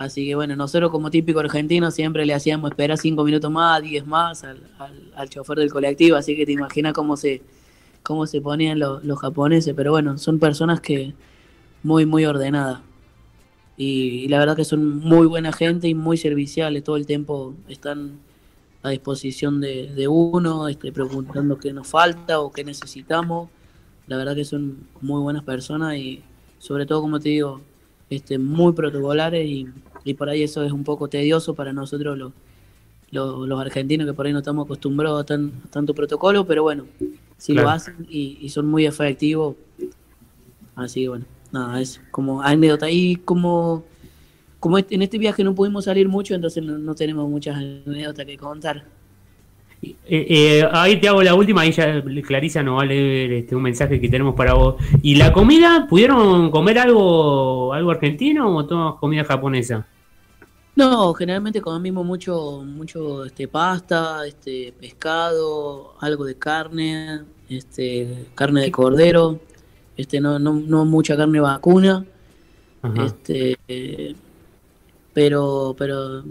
Así que bueno, nosotros como típico argentino siempre le hacíamos esperar cinco minutos más, diez más al, al, chofer del colectivo, así que te imaginas cómo se, cómo se ponían los, los japoneses, pero bueno, son personas que muy, muy ordenadas. Y, y, la verdad que son muy buena gente y muy serviciales, todo el tiempo están a disposición de, de uno, este, preguntando qué nos falta o qué necesitamos. La verdad que son muy buenas personas y sobre todo, como te digo, este, muy protocolares y, y por ahí eso es un poco tedioso para nosotros los, los argentinos que por ahí no estamos acostumbrados a, tanto protocolo, pero bueno, si lo hacen y, son muy efectivos. Así que bueno, nada, es como anécdota. Y como, como en este viaje no pudimos salir mucho, entonces no, tenemos muchas anécdotas que contar. Eh, eh, ahí te hago la última, ahí ya Clarisa nos va a leer este, un mensaje que tenemos para vos. ¿Y la comida? ¿Pudieron comer algo, algo argentino o toda comida japonesa? No, generalmente comimos mucho, mucho este, pasta, este, pescado, algo de carne, este, carne de cordero, este, no, no, no mucha carne vacuna, este, pero, pero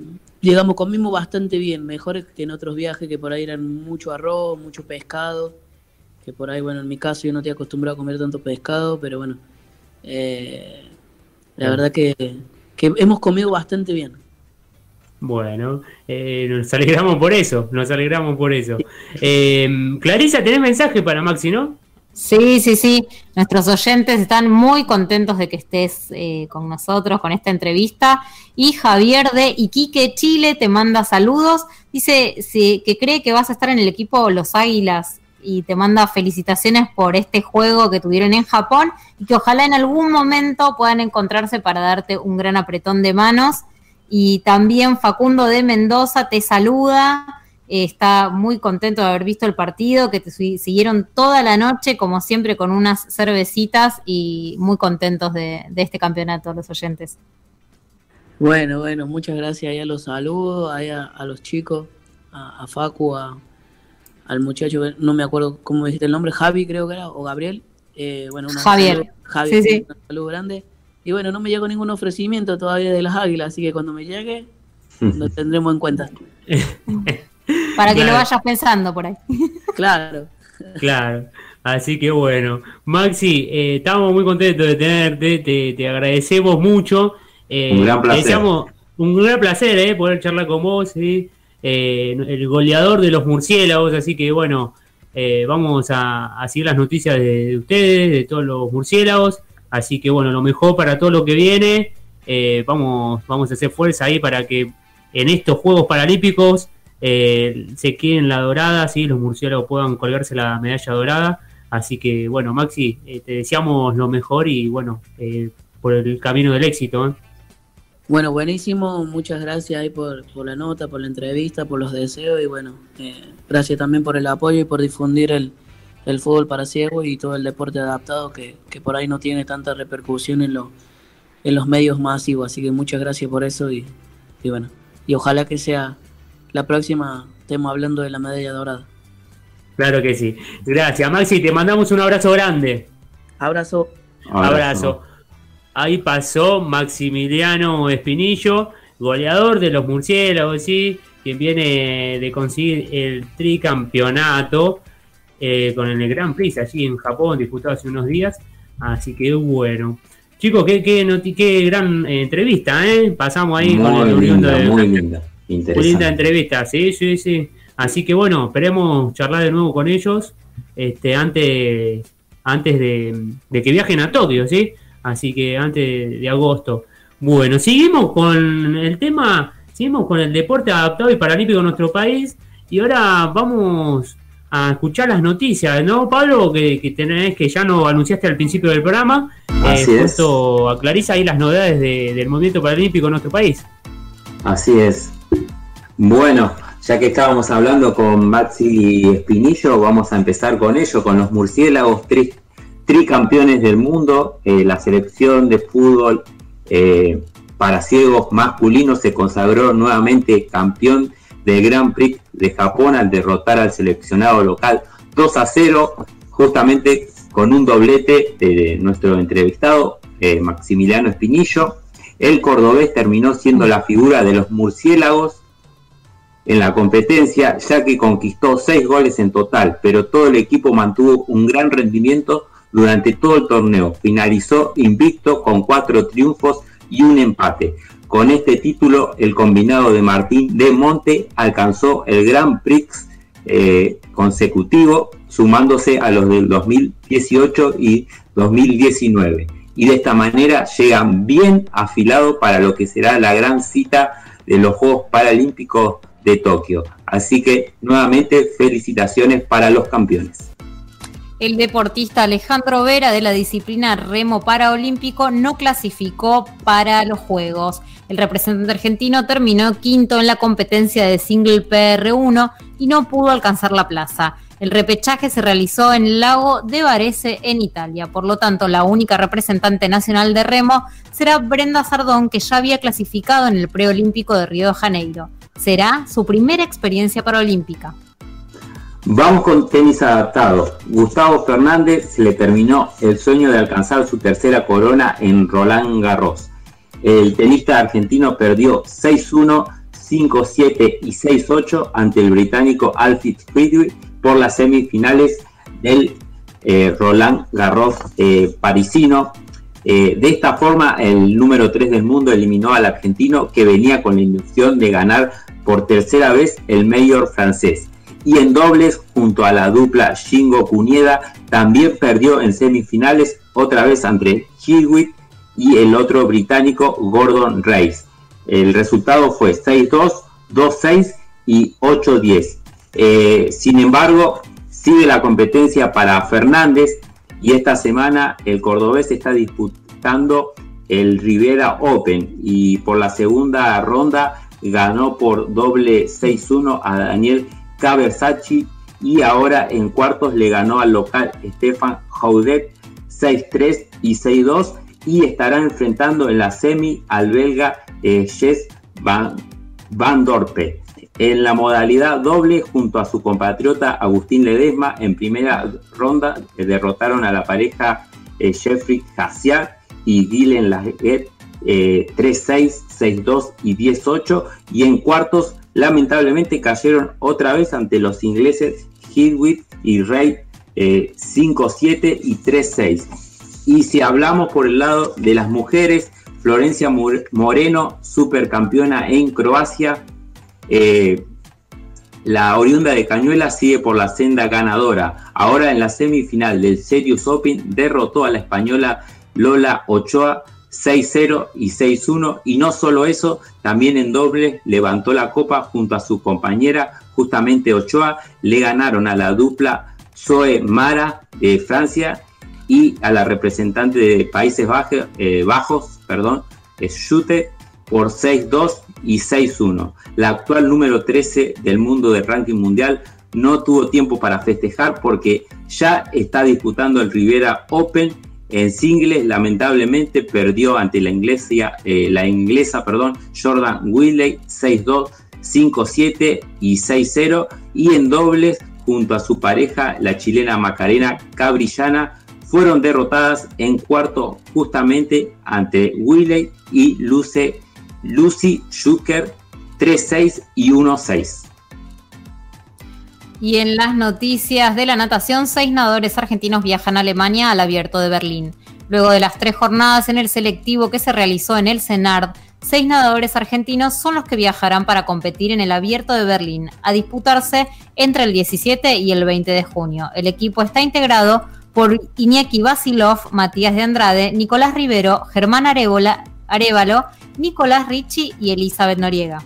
digamos comimos bastante bien, mejor que en otros viajes que por ahí eran mucho arroz, mucho pescado, que por ahí, bueno, en mi caso yo no estoy acostumbrado a comer tanto pescado, pero bueno, eh, la verdad que, que hemos comido bastante bien. Bueno, eh, nos alegramos por eso, nos alegramos por eso. Eh, Clarisa, ¿tenés mensaje para Maxi, no? Sí, sí, sí. Nuestros oyentes están muy contentos de que estés eh, con nosotros con esta entrevista. Y Javier de Iquique, Chile, te manda saludos. Dice que cree que vas a estar en el equipo Los Águilas y te manda felicitaciones por este juego que tuvieron en Japón y que ojalá en algún momento puedan encontrarse para darte un gran apretón de manos y también Facundo de Mendoza te saluda, está muy contento de haber visto el partido, que te siguieron toda la noche, como siempre, con unas cervecitas y muy contentos de, este campeonato, los oyentes. Bueno, bueno, muchas gracias ahí a los saludos, ahí a, los chicos, a, Facu, al muchacho, no me acuerdo cómo dijiste el nombre, Javi creo que era, o Gabriel. Eh, bueno, Javier. Javi, sí, un saludo grande. Y bueno, no me llegó ningún ofrecimiento todavía de las águilas, así que cuando me llegue, lo tendremos en cuenta. Para que lo vayas pensando por ahí. Claro. Claro. Así que bueno, Maxi, eh, estamos muy contentos de tenerte, te, agradecemos mucho. Eh, un gran placer. un gran placer eh, poder charlar con vos, eh, el goleador de los murciélagos, así que bueno, vamos a, a, seguir las noticias de, ustedes, de todos los murciélagos. Así que bueno, lo mejor para todo lo que viene. Eh, vamos, vamos a hacer fuerza ahí para que en estos Juegos Paralímpicos eh, se queden la dorada, ¿sí? los murciélagos puedan colgarse la medalla dorada. Así que bueno, Maxi, eh, te deseamos lo mejor y bueno, por el camino del éxito. Bueno, buenísimo, muchas gracias ahí por, la nota, por la entrevista, por los deseos y bueno, gracias también por el apoyo y por difundir el, el fútbol para ciegos y todo el deporte adaptado que, por ahí no tiene tanta repercusión en, en los medios masivos. Así que muchas gracias por eso y, bueno, y ojalá que sea la próxima, estemos hablando de la medalla dorada. Claro que sí. Gracias, Maxi. Te mandamos un abrazo grande. Abrazo. Abrazo. Ahí pasó Maximiliano Espinillo, goleador de los murciélagos, ¿sí? quien viene de conseguir el tricampeonato eh, con el Grand Prix allí en Japón, disputado hace unos días. Así que bueno. Chicos, qué, qué, qué gran eh, entrevista, ¿eh? Pasamos ahí con el linda, de, muy linda. Muy linda entrevista, sí, sí, sí. Así que bueno, esperemos charlar de nuevo con ellos este, antes, antes de, que viajen a Tokio, ¿sí? Así que antes de agosto. Bueno, seguimos con el tema, seguimos con el deporte adaptado y paralímpico en nuestro país. Y ahora vamos a escuchar las noticias, ¿no, Pablo? Que, tenés, que ya no anunciaste al principio del programa. Así eh, justo es. ahí las novedades del movimiento paralímpico en nuestro país. Así es. Bueno, ya que estábamos hablando con Maxi Espinillo, vamos a empezar con ello, con los murciélagos tricampeones del mundo. Eh, la selección de fútbol eh, para ciegos masculinos se consagró nuevamente campeón del Grand Prix de Japón al derrotar al seleccionado local 2 a 0, justamente con un doblete de nuestro entrevistado eh, Maximiliano Espinillo. El cordobés terminó siendo la figura de los murciélagos en la competencia, ya que conquistó seis goles en total, pero todo el equipo mantuvo un gran rendimiento durante todo el torneo. Finalizó invicto con cuatro triunfos y un empate. Con este título, el combinado de Martín de Monte alcanzó el Grand Prix eh, consecutivo, sumándose a los del 2018 y 2019. Y de esta manera llegan bien afilados para lo que será la gran cita de los Juegos Paralímpicos Tokio. Así que nuevamente felicitaciones para los campeones. El deportista Alejandro Vera de la disciplina remo paraolímpico no clasificó para los Juegos. El representante argentino terminó quinto en la competencia de single PR1 y no pudo alcanzar la plaza. El repechaje se realizó en el lago de Varese, en Italia. Por lo tanto, la única representante nacional de remo será Brenda Sardón, que ya había clasificado en el preolímpico de Río de Janeiro. Será su primera experiencia paralímpica. Vamos con tenis adaptado. Gustavo Fernández le terminó el sueño de alcanzar su tercera corona en Roland Garros. El tenista argentino perdió 6-1, 5-7 y 6-8 ante el británico Alfred Friedrich por las semifinales del eh, Roland Garros eh, parisino. Eh, de esta forma, el número 3 del mundo eliminó al argentino que venía con la ilusión de ganar por tercera vez el mayor francés. Y en dobles, junto a la dupla Shingo Cunieda, también perdió en semifinales otra vez ante Hewitt y el otro británico Gordon Rice. El resultado fue 6-2, 2-6 y 8-10. Eh, sin embargo, sigue la competencia para Fernández y esta semana el cordobés está disputando el Rivera Open y por la segunda ronda ganó por doble 6-1 a Daniel Cabersacci y ahora en cuartos le ganó al local Stefan Haudet 6-3 y 6-2 y estará enfrentando en la semi al belga eh, Jess Van, Van Dorpe en la modalidad doble junto a su compatriota Agustín Ledesma. En primera ronda eh, derrotaron a la pareja eh, Jeffrey Hassiak y Dylan Laget 3-6, 6-2 y 10-8. Y en cuartos, lamentablemente, cayeron otra vez ante los ingleses Hewitt y 5-7 eh, y 3-6. Y si hablamos por el lado de las mujeres, Florencia Moreno, supercampeona en Croacia, eh, la oriunda de Cañuela sigue por la senda ganadora. Ahora en la semifinal del Serious Open derrotó a la española Lola Ochoa 6-0 y 6-1 y no solo eso, también en doble levantó la copa junto a su compañera, justamente Ochoa, le ganaron a la dupla Zoe Mara de Francia y a la representante de Países Bajos, eh, Bajos perdón, Schute por 6-2 y 6-1. La actual número 13 del mundo del ranking mundial no tuvo tiempo para festejar porque ya está disputando el Rivera Open en singles. Lamentablemente perdió ante la inglesa, eh, la inglesa perdón, Jordan Willey 6-2, 5-7 y 6-0. Y en dobles, junto a su pareja, la chilena Macarena Cabrillana, fueron derrotadas en cuarto justamente ante Willey y Luce Lucy Schuker 3-6 y 1-6. Y en las noticias de la natación, seis nadadores argentinos viajan a Alemania al abierto de Berlín. Luego de las tres jornadas en el selectivo que se realizó en el CENARD, seis nadadores argentinos son los que viajarán para competir en el abierto de Berlín, a disputarse entre el 17 y el 20 de junio. El equipo está integrado por Iñaki Basilov, Matías de Andrade, Nicolás Rivero, Germán Arevalo Nicolás Ricci y Elizabeth Noriega.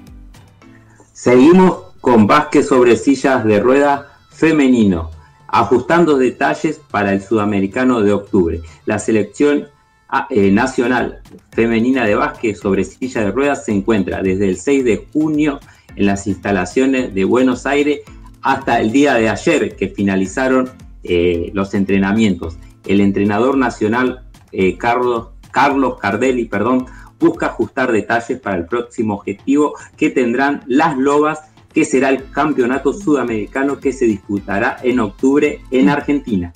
Seguimos con básquet sobre sillas de ruedas femenino, ajustando detalles para el sudamericano de octubre. La selección ah, eh, nacional femenina de básquet sobre sillas de ruedas se encuentra desde el 6 de junio en las instalaciones de Buenos Aires hasta el día de ayer que finalizaron eh, los entrenamientos. El entrenador nacional eh, Carlos, Carlos Cardelli perdón, busca ajustar detalles para el próximo objetivo que tendrán las Lobas, que será el campeonato sudamericano que se disputará en octubre en Argentina.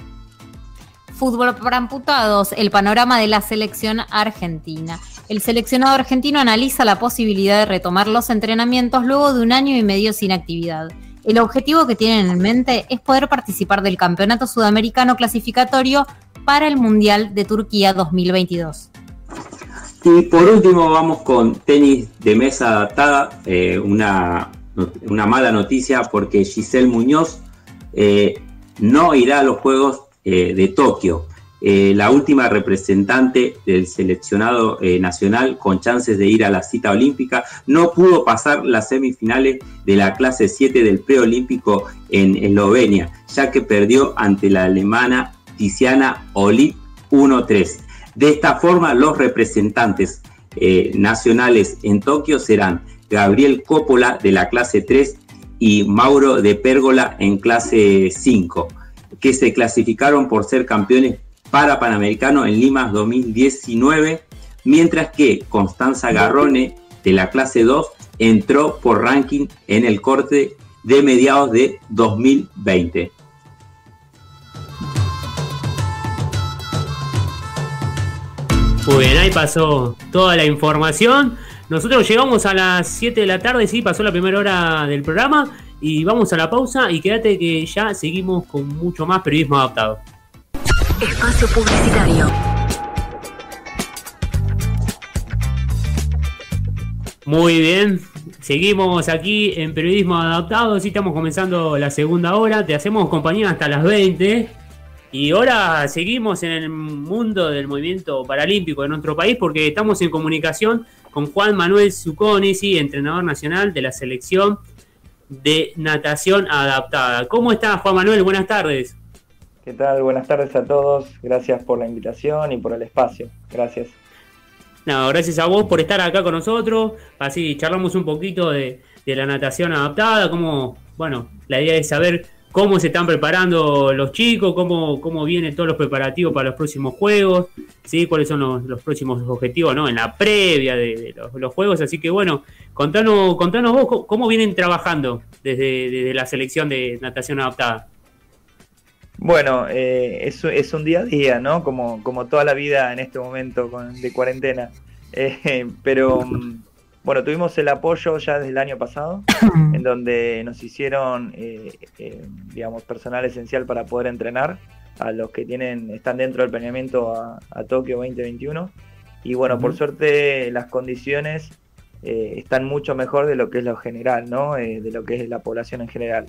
Fútbol para amputados, el panorama de la selección argentina. El seleccionado argentino analiza la posibilidad de retomar los entrenamientos luego de un año y medio sin actividad. El objetivo que tienen en mente es poder participar del Campeonato Sudamericano Clasificatorio para el Mundial de Turquía 2022. Y por último vamos con tenis de mesa adaptada, eh, una, una, mala noticia porque Giselle Muñoz eh, no irá a los Juegos eh, de Tokio. eh, la última representante del seleccionado nacional con chances de ir a la cita olímpica, no pudo pasar las semifinales de la clase 7 del preolímpico en Eslovenia, ya que perdió ante la alemana Tiziana Olip 1-3. De esta forma, los representantes nacionales en Tokio serán Gabriel Coppola de la clase 3 y Mauro de Pérgola en clase 5, que se clasificaron por ser campeones para Panamericano en Lima 2019, mientras que Constanza Garrone de la clase 2 entró por ranking en el corte de mediados de 2020. Muy bien, ahí pasó toda la información. Nosotros llegamos a las 7 de la tarde, sí, pasó la primera hora del programa y vamos a la pausa y quédate que ya seguimos con mucho más periodismo adaptado. Espacio Publicitario. Muy bien, seguimos aquí en Periodismo Adaptado, así estamos comenzando la segunda hora, te hacemos compañía hasta las 20 y ahora seguimos en el mundo del movimiento paralímpico de nuestro país porque estamos en comunicación con Juan Manuel Zucconi, entrenador nacional de la selección de natación adaptada. ¿Cómo estás Juan Manuel? Buenas tardes. ¿Qué tal? Buenas tardes a todos. Gracias por la invitación y por el espacio. Gracias. No, gracias a vos por estar acá con nosotros. Así charlamos un poquito de, la natación adaptada, cómo, bueno, la idea es saber cómo se están preparando los chicos, cómo, cómo vienen todos los preparativos para los próximos juegos, ¿sí? cuáles son los, próximos objetivos ¿no? en la previa de, los, juegos. Así que bueno, contanos, contanos vos cómo, vienen trabajando desde, la selección de natación adaptada. Bueno, eh, es, un día a día, ¿no? Como, como toda la vida en este momento de cuarentena. Eh, pero mm, bueno, tuvimos el apoyo ya desde el año pasado, en donde nos hicieron, eh, digamos, personal esencial para poder entrenar a los que tienen están dentro del planeamiento a, Tokio 2021. Y bueno, por suerte las condiciones están mucho mejor de lo que es lo general, ¿no? de lo que es la población en general.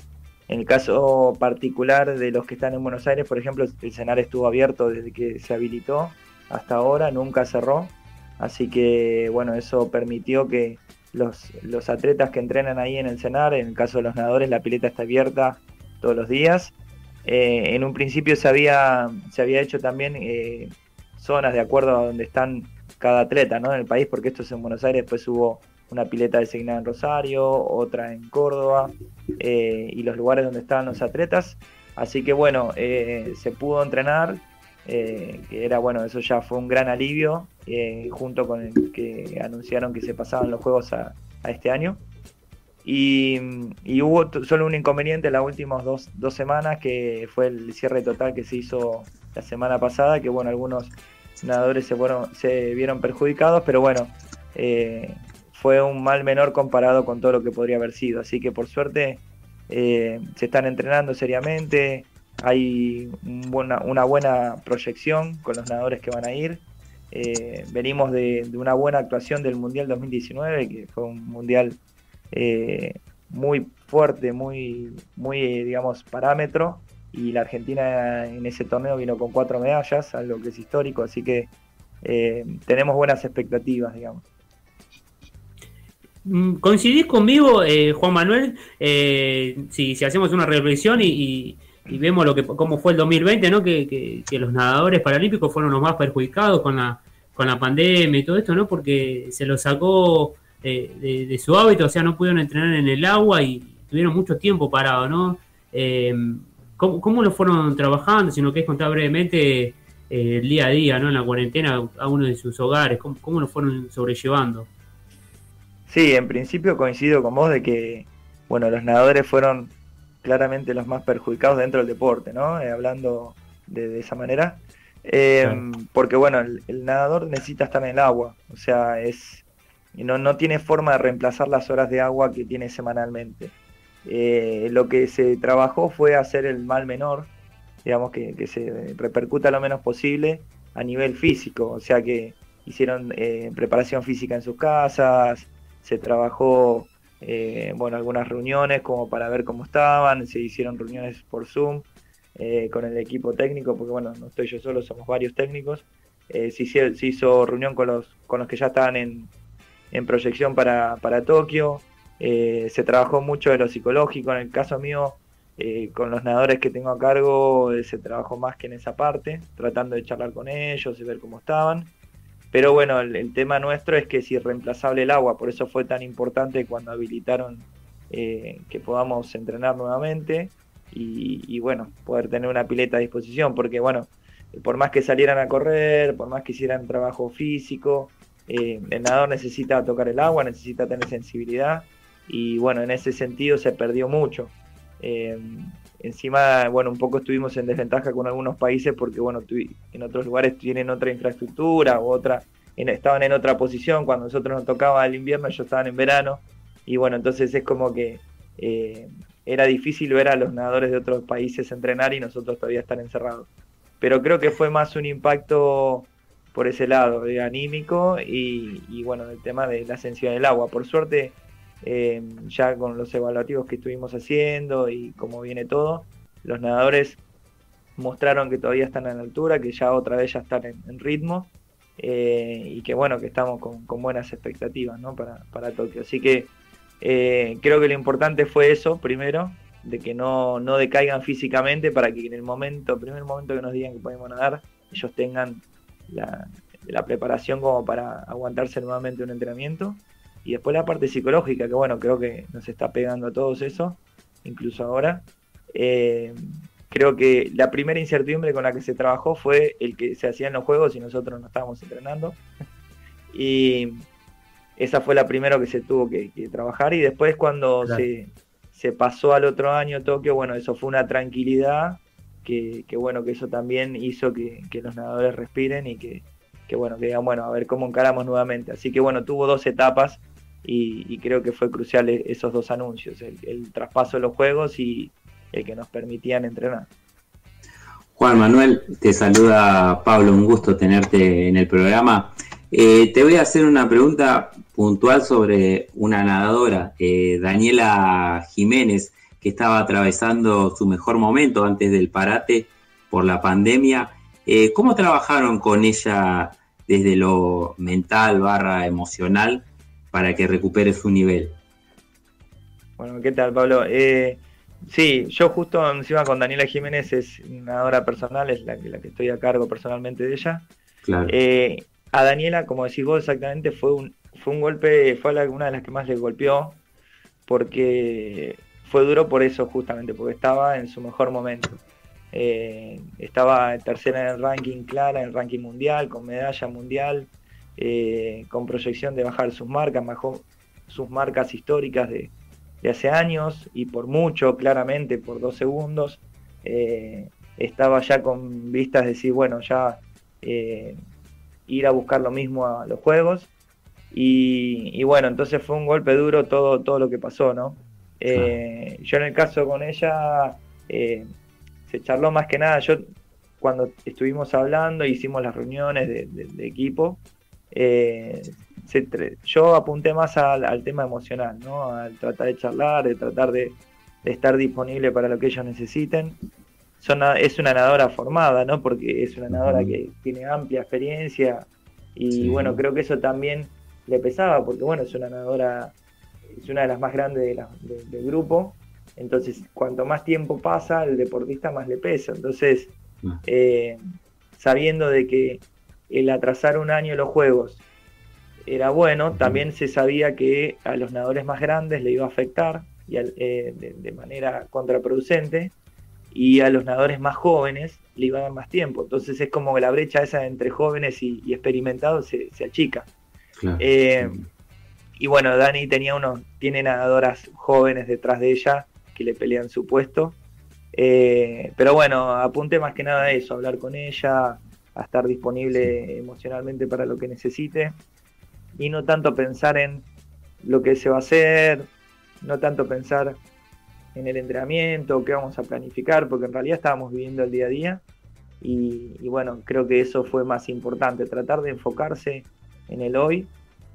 En el caso particular de los que están en Buenos Aires, por ejemplo, el cenar estuvo abierto desde que se habilitó hasta ahora, nunca cerró. Así que, bueno, eso permitió que los, los atletas que entrenan ahí en el cenar, en el caso de los nadadores, la pileta está abierta todos los días. Eh, en un principio se había, se había hecho también eh, zonas de acuerdo a donde están cada atleta ¿no? en el país, porque esto es en Buenos Aires, después hubo una pileta designada en Rosario, otra en Córdoba eh, y los lugares donde estaban los atletas. Así que bueno, se pudo entrenar, eh, que era bueno, eso ya fue un gran alivio, junto con el que anunciaron que se pasaban los juegos a, este año. Y, hubo solo un inconveniente en las últimas dos, dos, semanas, que fue el cierre total que se hizo la semana pasada, que bueno, algunos nadadores se, fueron, se vieron perjudicados, pero bueno, fue un mal menor comparado con todo lo que podría haber sido. Así que por suerte eh, se están entrenando seriamente, hay una, buena proyección con los nadadores que van a ir. Eh, venimos de, una buena actuación del Mundial 2019, que fue un Mundial eh, muy fuerte, muy, muy, digamos, parámetro. Y la Argentina en ese torneo vino con cuatro medallas, algo que es histórico, así que tenemos buenas expectativas, digamos. Mm, ¿Coincidís conmigo, eh, Juan Manuel? Eh, si, hacemos una reflexión y, vemos lo que cómo fue el 2020, ¿no? Que, los nadadores paralímpicos fueron los más perjudicados con la, con la pandemia y todo esto, ¿no? Porque se los sacó eh, de, su hábito, o sea, no pudieron entrenar en el agua y tuvieron mucho tiempo parado, ¿no? ¿cómo, lo fueron trabajando? Si no querés contar brevemente el día a día, ¿no? En la cuarentena, a uno de sus hogares, ¿cómo, cómo lo fueron sobrellevando? Sí, en principio coincido con vos de que, bueno, los nadadores fueron claramente los más perjudicados dentro del deporte, ¿no? Eh, hablando de, esa manera. Em, porque, bueno, el, nadador necesita estar en el agua, o sea, es no, no tiene forma de reemplazar las horas de agua que tiene semanalmente. Eh, lo que se trabajó fue hacer el mal menor, digamos, que, que se repercuta lo menos posible a nivel físico, o sea que hicieron eh, preparación física en sus casas, se trabajó eh, bueno, algunas reuniones como para ver cómo estaban, se hicieron reuniones por Zoom, eh, con el equipo técnico, porque bueno, no estoy yo solo, somos varios técnicos. Eh, se, hizo, reunión con los, con los que ya estaban en, proyección para, para Tokio. Eh, se trabajó mucho de lo psicológico. En el caso mío, con los nadadores que tengo a cargo, se trabajó más que en esa parte, tratando de charlar con ellos y ver cómo estaban. Pero bueno, el, tema nuestro es que es irreemplazable el agua, por eso fue tan importante cuando habilitaron que podamos entrenar nuevamente y, bueno, poder tener una pileta a disposición, porque bueno, por más que salieran a correr, por más que hicieran trabajo físico, eh, el nadador necesita tocar el agua, necesita tener sensibilidad y bueno, en ese sentido se perdió mucho. Eh, encima, bueno, un poco estuvimos en desventaja con algunos países porque bueno, en otros lugares tienen otra infraestructura o otra, estaban en otra posición, cuando nosotros nos tocaba el invierno ellos estaban en verano y bueno, entonces es como que eh, era difícil ver a los nadadores de otros países entrenar y nosotros todavía estar encerrados. Pero creo que fue más un impacto por ese lado, de anímico y, bueno, el tema de la sensibilidad del agua. Por suerte, eh, ya con los evaluativos que estuvimos haciendo y cómo viene todo, los nadadores mostraron que todavía están a la altura, que ya otra vez ya están en, ritmo eh, y que bueno, que estamos con, buenas expectativas ¿no? para, para Tokio. Así que eh, creo que lo importante fue eso, primero, de que no, no decaigan físicamente para que en el momento, primer momento que nos digan que podemos nadar, ellos tengan la, preparación como para aguantarse nuevamente un entrenamiento. Y después la parte psicológica, que bueno, creo que nos está pegando a todos eso, incluso ahora. Eh, creo que la primera incertidumbre con la que se trabajó fue el que se hacían los juegos y nosotros no estábamos entrenando. y esa fue la primera que se tuvo que, trabajar y después cuando se, pasó al otro año Tokio, bueno, eso fue una tranquilidad que, bueno, que eso también hizo que, los nadadores respiren y que, bueno, que digan, bueno, a ver cómo encaramos nuevamente. Así que bueno, tuvo dos etapas y, creo que fue crucial e, esos dos anuncios, el, traspaso de los juegos y el que nos permitían entrenar. Juan Manuel, te saluda Pablo, un gusto tenerte en el programa. Eh, te voy a hacer una pregunta puntual sobre una nadadora, eh, Daniela Jiménez, que estaba atravesando su mejor momento antes del parate por la pandemia. Eh, ¿Cómo trabajaron con ella desde lo mental barra emocional para que recupere su nivel? Bueno, ¿qué tal, Pablo? sí, yo justo encima con Daniela Jiménez es nadadora personal, es la, la que estoy a cargo personalmente de ella. Claro a Daniela, como decís vos exactamente, fue un, fue un golpe, fue una de las que más le golpeó, porque fue duro por eso justamente, porque estaba en su mejor momento. Eh, estaba tercera en el ranking clara, en el ranking mundial, con medalla mundial, eh, con proyección de bajar sus marcas, bajó sus marcas históricas de, hace años y por mucho, claramente, por dos segundos. Eh, estaba ya con vistas de decir, bueno, ya ir a buscar lo mismo a los juegos. Y, bueno, entonces fue un golpe duro todo, todo lo que pasó, ¿no? Eh, yo en el caso con ella, eh, se charló más que nada, yo cuando estuvimos hablando, hicimos las reuniones de, equipo, eh, yo apunté más al, tema emocional, ¿no? Al tratar de charlar, de tratar de, de estar disponible para lo que ellos necesiten. Es una nadadora formada, ¿no? Porque es una nadadora que tiene amplia experiencia y bueno, creo que eso también le pesaba porque bueno, es una nadadora, es una de las más grandes del grupo, entonces cuanto más tiempo pasa, el deportista más le pesa, entonces eh, sabiendo de que el atrasar un año los juegos era bueno, también se sabía que a los nadadores más grandes le iba a afectar y eh, de manera contraproducente y a los nadadores más jóvenes le iba a dar más tiempo. Entonces es como que la brecha esa entre jóvenes y, experimentados se, achica. Eh, y bueno, Dani tenía unos, tiene nadadoras jóvenes detrás de ella que le pelean su puesto. Eh, pero bueno, apunte más que nada a eso, hablar con ella, a estar disponible emocionalmente para lo que necesite. Y no tanto pensar en lo que se va a hacer, no tanto pensar en el entrenamiento, qué vamos a planificar, porque en realidad estábamos viviendo el día a día y, bueno, creo que eso fue más importante, tratar de enfocarse en el hoy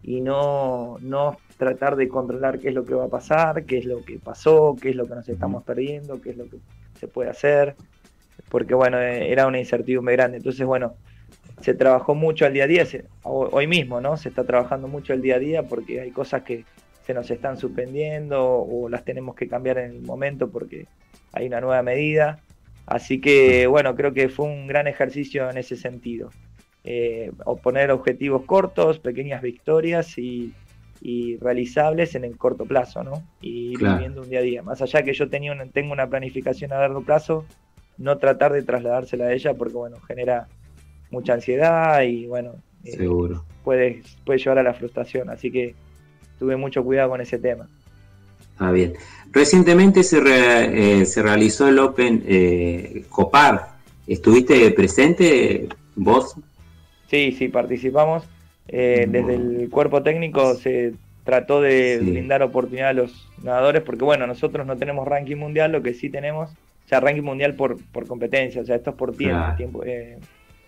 y no, no tratar de controlar qué es lo que va a pasar, qué es lo que pasó, qué es lo que nos estamos perdiendo, qué es lo que se puede hacer. Porque bueno, eh, era una incertidumbre grande. Entonces, bueno, se trabajó mucho al día a día, hoy mismo, ¿no? Se está trabajando mucho el día a día porque hay cosas que se nos están suspendiendo o las tenemos que cambiar en el momento porque hay una nueva medida. Así que, bueno, creo que fue un gran ejercicio en ese sentido. Eh, poner objetivos cortos, pequeñas victorias y, realizables en el corto plazo, ¿no? Y ir viviendo un día a día. Más allá que yo tenía tengo una planificación a largo plazo, no tratar de trasladársela a ella porque, bueno, genera mucha ansiedad y, bueno, eh, Seguro. puede, puede llevar a la frustración. Así que tuve mucho cuidado con ese tema. Ah, bien. Recientemente se, eh, se realizó el Open eh, Copar. ¿Estuviste presente vos? Sí, sí, participamos. Eh, desde el cuerpo técnico se trató de brindar oportunidad a los nadadores, porque bueno, nosotros no tenemos ranking mundial, lo que sí tenemos, sea, ranking mundial por, por competencia, o sea, esto es por tiempo. tiempo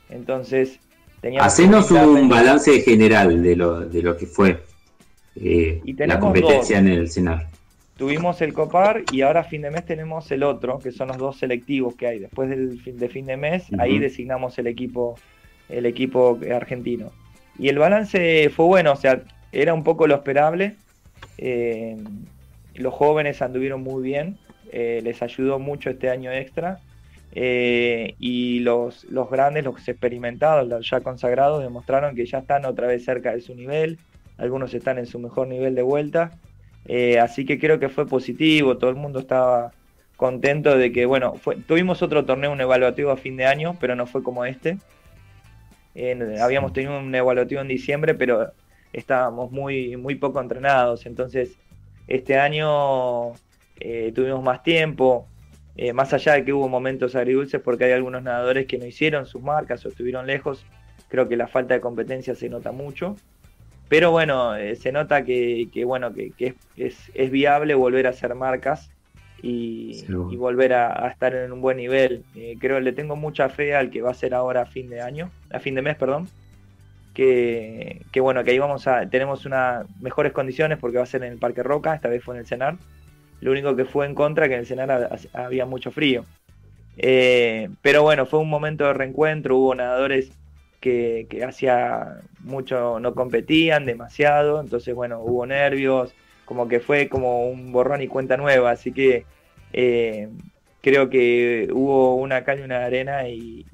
entonces, teníamos... Hacenos un balance general de lo, de lo que fue eh, la competencia en el Senar. Tuvimos el Copar y ahora a fin de mes tenemos el otro, que son los dos selectivos que hay. Después del fin de fin de mes, ahí designamos el equipo, el equipo argentino. Y el balance fue bueno, o sea, era un poco lo esperable. Eh, los jóvenes anduvieron muy bien, eh, les ayudó mucho este año extra. y los, los grandes, los experimentados, los ya consagrados, demostraron que ya están otra vez cerca de su nivel, algunos están en su mejor nivel de vuelta, eh, así que creo que fue positivo, todo el mundo estaba contento de que, bueno, tuvimos otro torneo, un evaluativo a fin de año, pero no fue como este. habíamos tenido un evaluativo en diciembre, pero estábamos muy, muy poco entrenados, entonces este año eh, tuvimos más tiempo, eh, más allá de que hubo momentos agridulces porque hay algunos nadadores que no hicieron sus marcas o estuvieron lejos, creo que la falta de competencia se nota mucho. Pero bueno, eh, se nota que, bueno, que, es, viable volver a hacer marcas y, volver a, estar en un buen nivel. Eh, creo que le tengo mucha fe al que va a ser ahora a fin de año, a fin de mes, perdón. Que, bueno, que ahí vamos a, tenemos unas mejores condiciones porque va a ser en el Parque Roca, esta vez fue en el Cenar. Lo único que fue en contra que en el Cenar había mucho frío. Eh, pero bueno, fue un momento de reencuentro, hubo nadadores que, hacía mucho no competían demasiado, entonces bueno, hubo nervios, como que fue como un borrón y cuenta nueva, así que eh, creo que hubo una calle una arena y,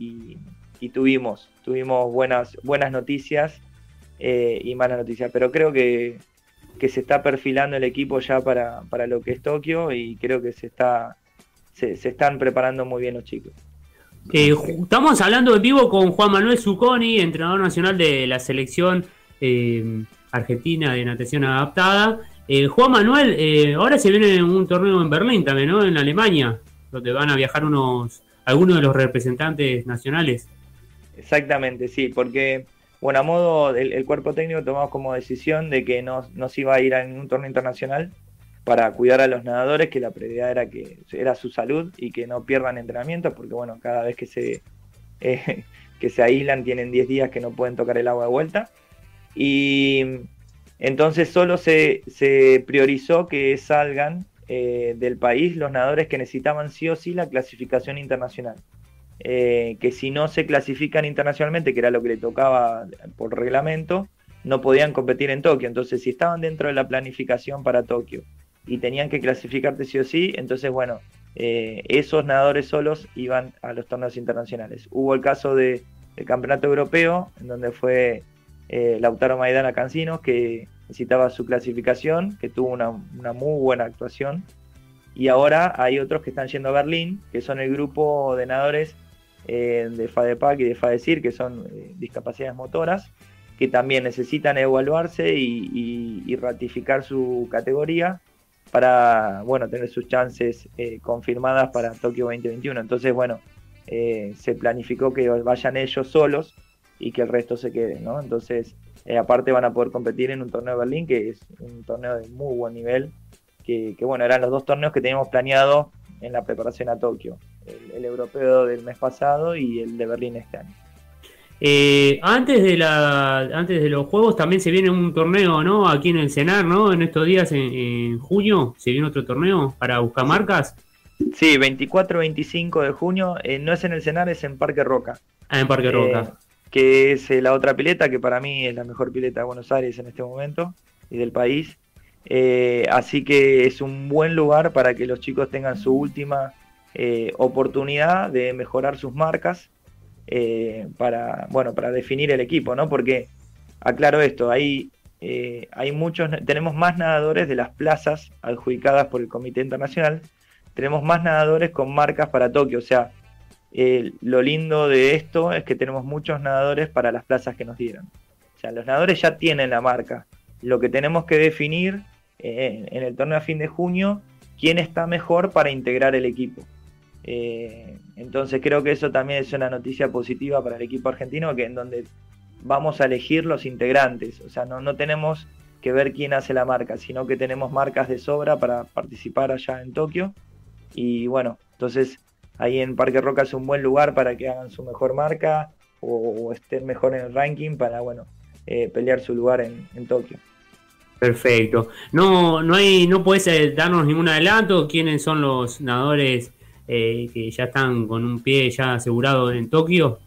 tuvimos, tuvimos buenas, buenas noticias eh, y malas noticias, pero creo que, se está perfilando el equipo ya para, lo que es Tokio y creo que se está se están preparando muy bien los chicos. Eh, estamos hablando en vivo con Juan Manuel Zucconi, entrenador nacional de la selección eh, argentina de natación adaptada. Eh, Juan Manuel, ahora se viene un torneo en Berlín también, ¿no? En Alemania, donde van a viajar unos algunos de los representantes nacionales. Exactamente, sí, porque, bueno, a modo del cuerpo técnico tomamos como decisión de que no nos iba a ir a un torneo internacional para cuidar a los nadadores, que la prioridad era que era su salud y que no pierdan entrenamiento, porque bueno, cada vez que se, eh, que se aíslan tienen 10 días que no pueden tocar el agua de vuelta. Y entonces solo se, se priorizó que salgan eh, del país los nadadores que necesitaban sí o sí la clasificación internacional. Eh, que si no se clasifican internacionalmente, que era lo que le tocaba por reglamento, no podían competir en Tokio. Entonces, si estaban dentro de la planificación para Tokio y tenían que clasificarte sí o sí, entonces bueno, eh, esos nadadores solos iban a los torneos internacionales. Hubo el caso de, del Campeonato Europeo, en donde fue eh, Lautaro Maidana Cancinos, que necesitaba su clasificación, que tuvo una, muy buena actuación. Y ahora hay otros que están yendo a Berlín, que son el grupo de nadadores eh, de FADEPAC y de FADECIR, que son discapacidades motoras, que también necesitan evaluarse y ratificar su categoría para bueno tener sus chances eh, confirmadas para Tokio 2021. Entonces, bueno, eh, se planificó que vayan ellos solos y que el resto se quede, ¿no? Entonces, eh, aparte van a poder competir en un torneo de Berlín, que es un torneo de muy buen nivel, que, bueno, eran los dos torneos que teníamos planeado en la preparación a Tokio, el europeo del mes pasado y el de Berlín este año. Eh, antes de la, antes de los juegos también se viene un torneo, ¿no? Aquí en el Cenar, ¿no? En estos días, en, junio, se viene otro torneo para buscar marcas. Sí, 24-25 de junio. Eh, no es en el Cenar, es en Parque Roca. Ah, en Parque Roca. Eh, que es la otra pileta, que para mí es la mejor pileta de Buenos Aires en este momento y del país. Así que es un buen lugar para que los chicos tengan su última oportunidad de mejorar sus marcas para, bueno, para definir el equipo, ¿no? Porque, aclaro esto, hay eh, hay muchos, tenemos más nadadores de las plazas adjudicadas por el Comité Internacional, tenemos más nadadores con marcas para Tokio, o sea, lo lindo de esto es que tenemos muchos nadadores para las plazas que nos dieron. O sea, los nadadores ya tienen la marca. Lo que tenemos que definir en el torneo a fin de junio, quién está mejor para integrar el equipo. Eh, entonces creo que eso también es una noticia positiva para el equipo argentino, que en donde vamos a elegir los integrantes. O sea, no, no tenemos que ver quién hace la marca, sino que tenemos marcas de sobra para participar allá en Tokio. Y bueno, entonces ahí en Parque Roca es un buen lugar para que hagan su mejor marca o, estén mejor en el ranking para, bueno, eh, pelear su lugar en, Tokio. Perfecto. No, no hay, no puedes eh, darnos ningún adelanto. ¿Quiénes son los nadadores eh, que ya están con un pie ya asegurado en Tokio?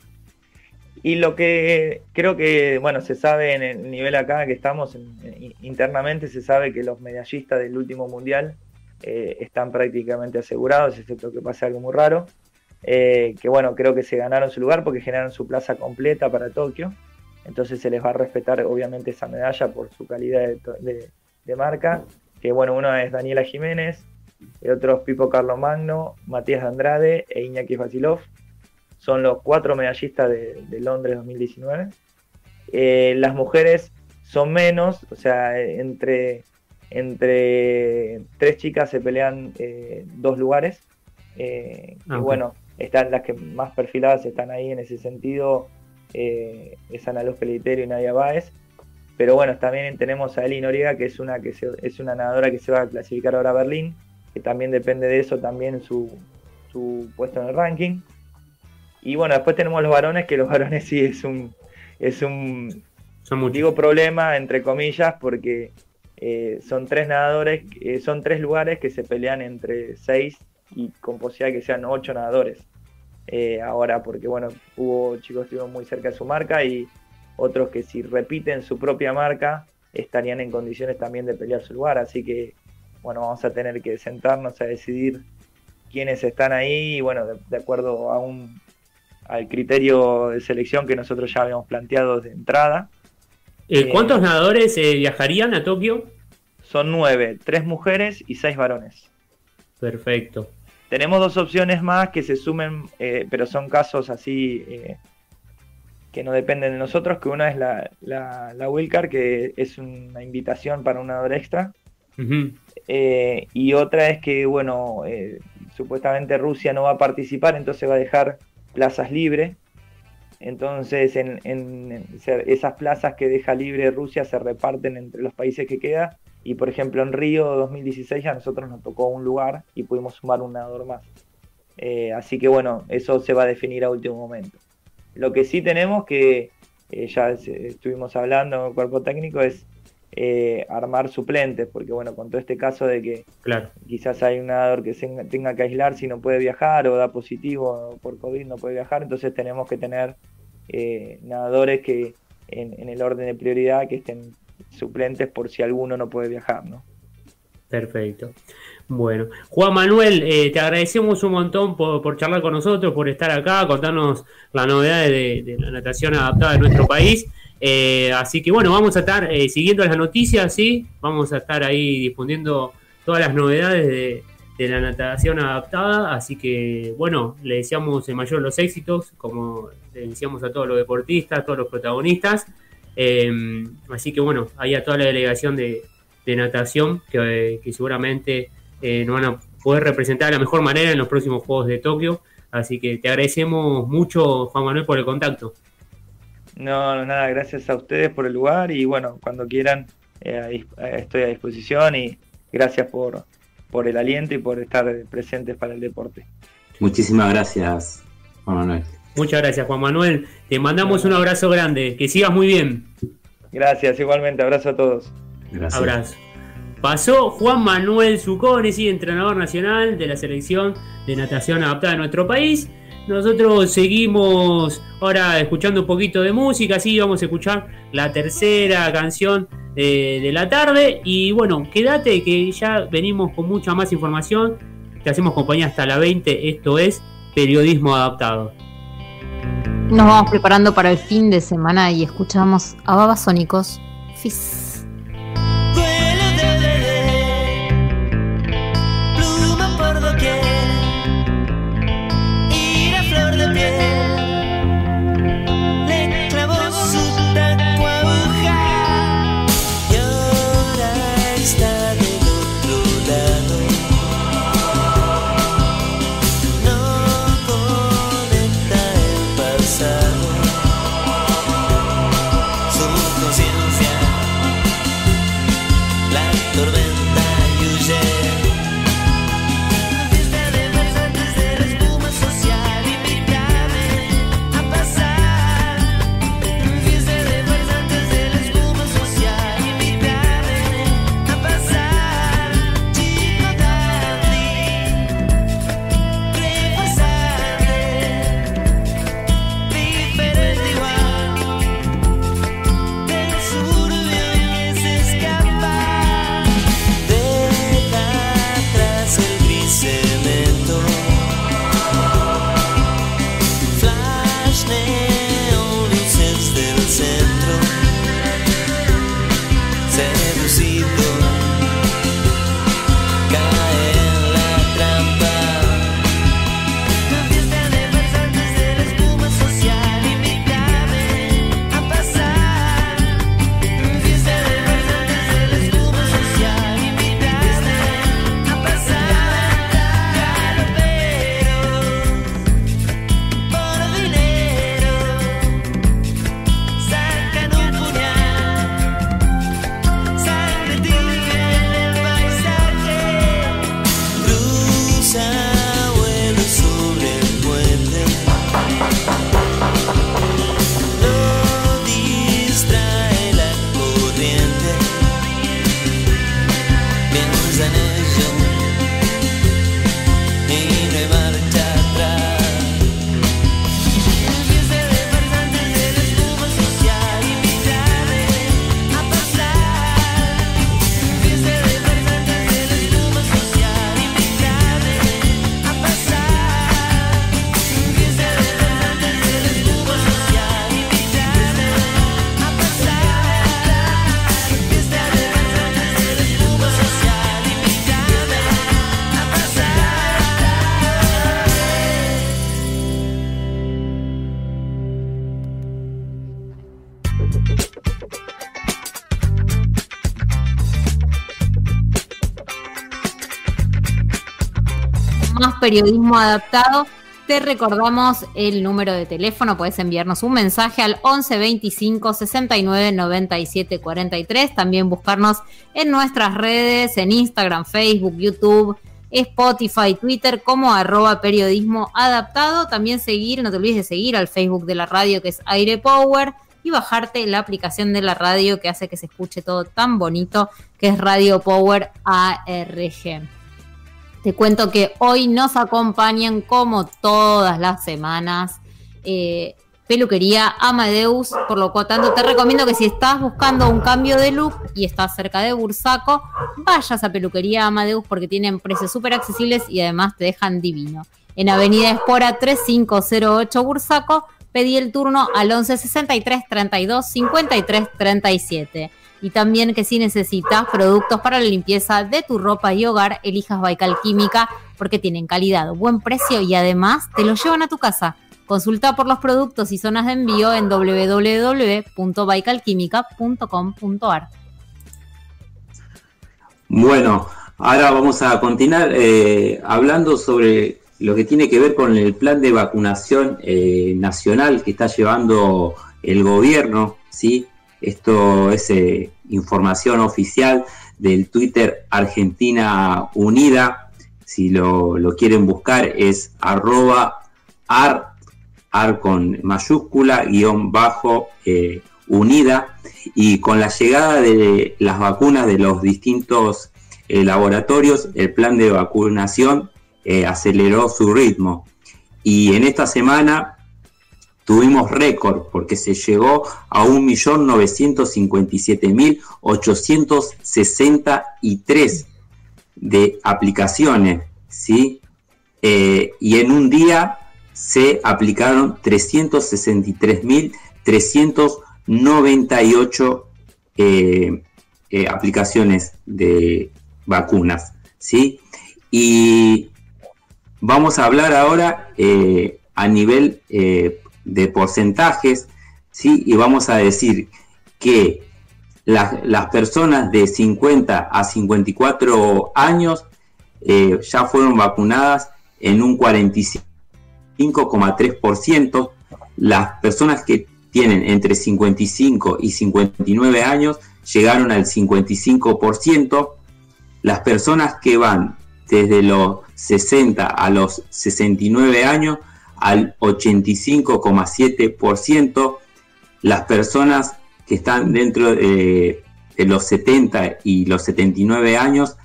Y lo que creo que, bueno, se sabe en el nivel acá que estamos, internamente se sabe que los medallistas del último mundial eh, están prácticamente asegurados, excepto que pase algo muy raro. Que bueno, creo que se ganaron su lugar porque generaron su plaza completa para Tokio. Entonces se les va a respetar obviamente esa medalla por su calidad de, marca. Que bueno, uno es Daniela Jiménez, el otro es Pipo Carlo Magno, Matías Andrade e Iñaki Vasilov son los cuatro medallistas de, Londres 2019. Eh, las mujeres son menos, o sea, entre, entre tres chicas se pelean eh, dos lugares. Eh, y ah, bueno, están las que más perfiladas están ahí en ese sentido, es Ana Luz Peliterio y Nadia Báez. Pero bueno, también tenemos a Eli Noriega, que es una, que es una nadadora que se va a clasificar ahora a Berlín, que también depende de eso también su, su puesto en el ranking. Y bueno, después tenemos los varones, que los varones sí es un, es un digo problema, entre comillas, porque eh, son tres nadadores, eh, son tres lugares que se pelean entre seis y con posibilidad de que sean ocho nadadores. Eh, ahora, porque bueno, hubo chicos que estuvieron muy cerca de su marca y otros que si repiten su propia marca estarían en condiciones también de pelear su lugar. Así que, bueno, vamos a tener que sentarnos a decidir quiénes están ahí y bueno, de acuerdo a un al criterio de selección que nosotros ya habíamos planteado de entrada. Eh, eh, ¿Cuántos nadadores eh, viajarían a Tokio? Son nueve, tres mujeres y seis varones. Perfecto. Tenemos dos opciones más que se sumen, pero son casos así que no dependen de nosotros, que una es la, la, la que es una invitación para un nadador extra. y otra es que, bueno, supuestamente Rusia no va a participar, entonces va a dejar plazas libres. Entonces, en, esas plazas que deja libre Rusia se reparten entre los países que queda. Y por ejemplo, en Río 2016 a nosotros nos tocó un lugar y pudimos sumar un nadador más. Eh, así que bueno, eso se va a definir a último momento. Lo que sí tenemos que, eh, ya estuvimos hablando con el cuerpo técnico, es eh, armar suplentes, porque bueno, con todo este caso de que quizás hay un nadador que tenga que aislar si no puede viajar o da positivo por COVID no puede viajar, entonces tenemos que tener eh, nadadores que en, el orden de prioridad que estén suplentes por si alguno no puede viajar, ¿no? Perfecto. Bueno, Juan Manuel, eh, te agradecemos un montón por, charlar con nosotros, por estar acá, contarnos las novedades de la natación adaptada de nuestro país. Eh, así que bueno, vamos a estar eh, siguiendo las noticias, ¿sí? Vamos a estar ahí difundiendo todas las novedades de, la natación adaptada. Así que bueno, le deseamos el mayor de los éxitos, como le decíamos a todos los deportistas, a todos los protagonistas. Em, así que bueno, ahí a toda la delegación de, natación que, que seguramente eh, nos van a poder representar de la mejor manera en los próximos Juegos de Tokio. Así que te agradecemos mucho, Juan Manuel, por el contacto. No, nada, gracias a ustedes por el lugar y bueno, cuando quieran eh, estoy a disposición y gracias por, por el aliento y por estar presentes para el deporte. Muchísimas gracias, Juan Manuel. Muchas gracias, Juan Manuel. Te mandamos un abrazo grande. Que sigas muy bien. Gracias, igualmente. Abrazo a todos. Gracias. Abrazo. pasó Juan Manuel Zucconesi, entrenador nacional de la selección de natación adaptada de nuestro país. Nosotros seguimos ahora escuchando un poquito de música, sí, vamos a escuchar la tercera canción de, de la tarde. Y bueno, quédate que ya venimos con mucha más información. Te hacemos compañía hasta la 20. Esto es Periodismo Adaptado. Nos vamos preparando para el fin de semana y escuchamos a Babasónicos. Fizz. Periodismo adaptado. Te recordamos el número de teléfono, puedes enviarnos un mensaje al 11 25 69 97 43. También buscarnos en nuestras redes, en Instagram, Facebook, YouTube, Spotify, Twitter, como arroba periodismo adaptado. También seguir, no te olvides de seguir al Facebook de la radio que es Aire Power y bajarte la aplicación de la radio que hace que se escuche todo tan bonito, que es Radio Power ARG. Te cuento que hoy nos acompañan, como todas las semanas, eh, Peluquería Amadeus. Por lo tanto, te recomiendo que si estás buscando un cambio de look y estás cerca de Bursaco, vayas a Peluquería Amadeus porque tienen precios súper accesibles y además te dejan divino. En Avenida Espora 3508 Bursaco, pedí el turno al 11 63 32 53 37. Y también que si necesitas productos para la limpieza de tu ropa y hogar, elijas Baikal Química porque tienen calidad, buen precio y además te lo llevan a tu casa. Consulta por los productos y zonas de envío en www.baikalquimica.com.ar. Bueno, ahora vamos a continuar eh, hablando sobre lo que tiene que ver con el plan de vacunación eh, nacional que está llevando el gobierno, ¿sí? Esto es información oficial del Twitter Argentina Unida. Si lo, lo quieren buscar es arroba ar, ar con mayúscula, guion bajo, eh, unida. Y con la llegada de las vacunas de los distintos eh, laboratorios, el plan de vacunación eh, aceleró su ritmo. Y en esta semana tuvimos récord porque se llegó a 1.957.863 de aplicaciones, ¿sí? Eh, y en un día se aplicaron 363.398 eh, eh, aplicaciones de vacunas, ¿sí? Y vamos a hablar ahora eh, a nivel eh, de porcentajes, ¿sí? Y vamos a decir que la- las personas de 50 a 54 años eh, ya fueron vacunadas en un 45,3%. Las personas que tienen entre 55 y 59 años llegaron al 55%. Las personas que van desde los 60 a los 69 años al 85,7%. Las personas que están dentro de, los 70 y los 79 años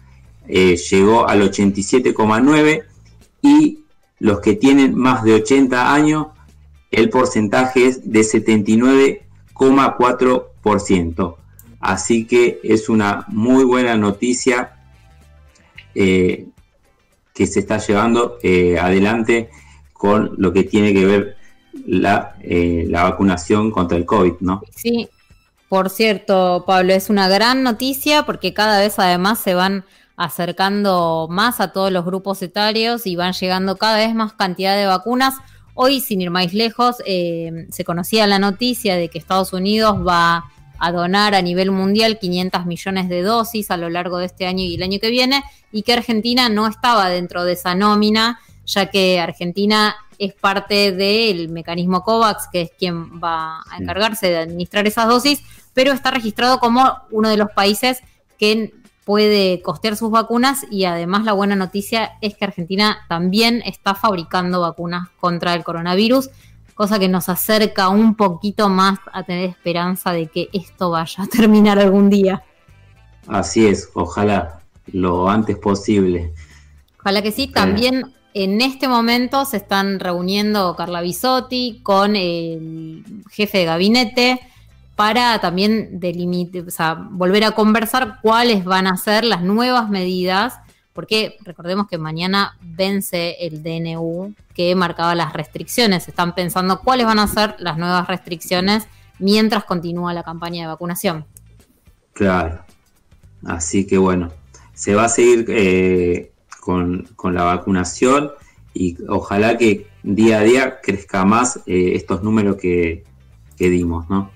eh, llegó al 87,9% y los que tienen más de 80 años el porcentaje es de 79,4%. Así que es una muy buena noticia eh, que se está llevando eh, adelante con lo que tiene que ver la, eh, la vacunación contra el COVID, ¿no? Sí, por cierto, Pablo, es una gran noticia porque cada vez además se van acercando más a todos los grupos etarios y van llegando cada vez más cantidad de vacunas. Hoy, sin ir más lejos, eh, se conocía la noticia de que Estados Unidos va a donar a nivel mundial 500 millones de dosis a lo largo de este año y el año que viene, y que Argentina no estaba dentro de esa nómina, ya que Argentina es parte del mecanismo COVAX, que es quien va a encargarse de administrar esas dosis, pero está registrado como uno de los países que puede costear sus vacunas y además la buena noticia es que Argentina también está fabricando vacunas contra el coronavirus, cosa que nos acerca un poquito más a tener esperanza de que esto vaya a terminar algún día. Así es, ojalá lo antes posible. Ojalá que sí, también en este momento se están reuniendo Carla Bisotti con el jefe de gabinete para también delimitar, volver a conversar cuáles van a ser las nuevas medidas, porque recordemos que mañana vence el DNU que marcaba las restricciones. Están pensando cuáles van a ser las nuevas restricciones mientras continúa la campaña de vacunación. Claro. Así que bueno, se va a seguir eh, con, con, la vacunación y ojalá que día a día crezca más eh, estos números que, que dimos, ¿no?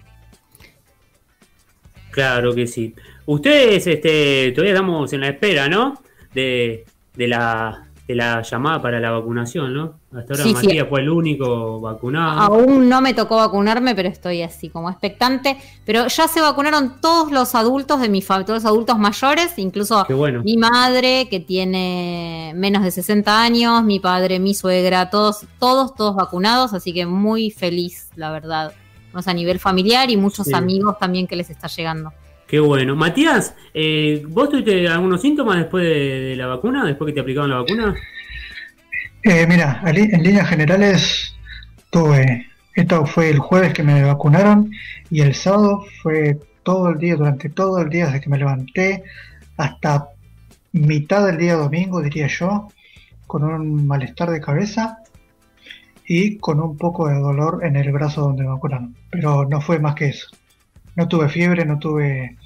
Claro que sí. Ustedes este, todavía estamos en la espera, ¿no? De, de, la, de la llamada para la vacunación, ¿no? Hasta ahora Sí, sí. Matías fue el único vacunado. Aún no me tocó vacunarme, pero estoy así como expectante. Pero ya se vacunaron todos los adultos de mi familia, todos los adultos mayores, incluso bueno. mi madre que tiene menos de 60 años, mi padre, mi suegra, todos, todos, todos vacunados, así que muy feliz, la verdad. Vamos a nivel familiar y muchos Sí. amigos también que les está llegando. Qué bueno. Matías, eh, ¿vos tuviste algunos síntomas después de, la vacuna? ¿Después que te aplicaron la vacuna? Eh, mira, en líneas generales tuve, esto fue el jueves que me vacunaron y el sábado fue todo el día, durante todo el día desde que me levanté hasta mitad del día domingo, diría yo, con un malestar de cabeza y con un poco de dolor en el brazo donde me vacunaron. Pero no fue más que eso. No tuve fiebre, no tuve,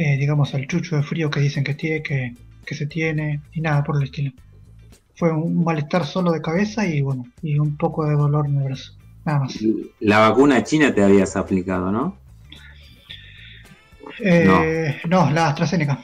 eh, digamos, el chucho de frío que dicen que, tiene, que, que se tiene, ni nada por el estilo fue un malestar solo de cabeza y bueno, y un poco de dolor en el brazo. Nada más. La vacuna china te habías aplicado, ¿no? Eh, no. la AstraZeneca.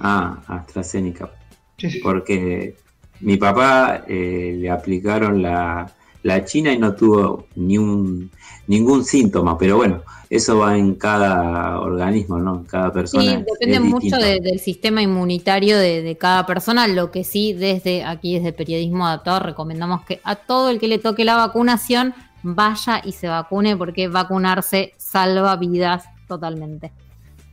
Ah, AstraZeneca. Sí, sí. Porque mi papá eh, le aplicaron la, la china y no tuvo ni un, ningún síntoma, pero bueno, eso va en cada organismo, ¿no? En cada persona. Sí, depende mucho de- del sistema inmunitario de, de cada persona. Lo que sí, desde aquí, desde Periodismo Adaptado, recomendamos que a todo el que le toque la vacunación vaya y se vacune, porque vacunarse salva vidas totalmente.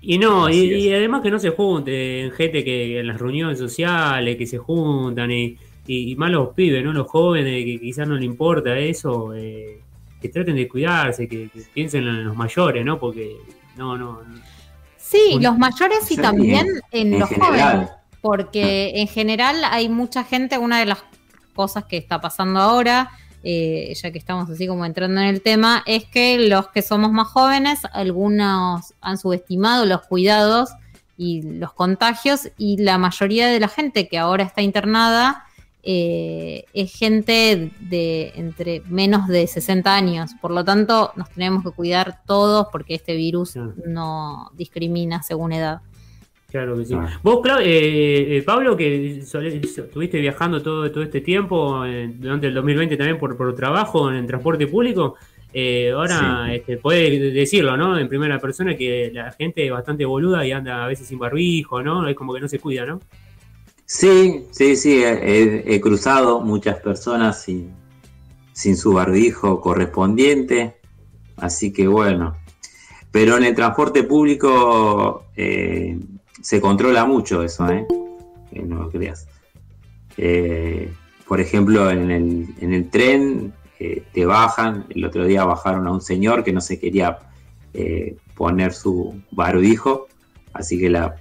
Y no, y, además que no se junten, gente que en las reuniones sociales, que se juntan y, y, más los pibes, ¿no? Los jóvenes que quizás no le importa eso, eh, que traten de cuidarse, que, piensen en los mayores, ¿no? Porque no, no. Sí, los mayores y también en, los jóvenes, porque en general hay mucha gente, una de las cosas que está pasando ahora, eh, ya que estamos así como entrando en el tema, es que los que somos más jóvenes, algunos han subestimado los cuidados y los contagios y la mayoría de la gente que ahora está internada eh, es gente de entre menos de 60 años. Por lo tanto, nos tenemos que cuidar todos porque este virus no discrimina según edad. Claro que sí. Vos, eh, eh, Pablo, que estuviste viajando todo, todo este tiempo, durante el 2020 también por, por trabajo en el transporte público, ahora este, puede decirlo, ¿no? En primera persona que la gente es bastante boluda y anda a veces sin barbijo, ¿no? Es como que no se cuida, ¿no? Sí, sí, sí, he, cruzado muchas personas sin, sin su barbijo correspondiente, así que bueno. Pero en el transporte público eh, se controla mucho eso, ¿eh? no lo creas. Eh, por ejemplo, en el, en el tren eh, te bajan, el otro día bajaron a un señor que no se quería poner su barbijo, así que la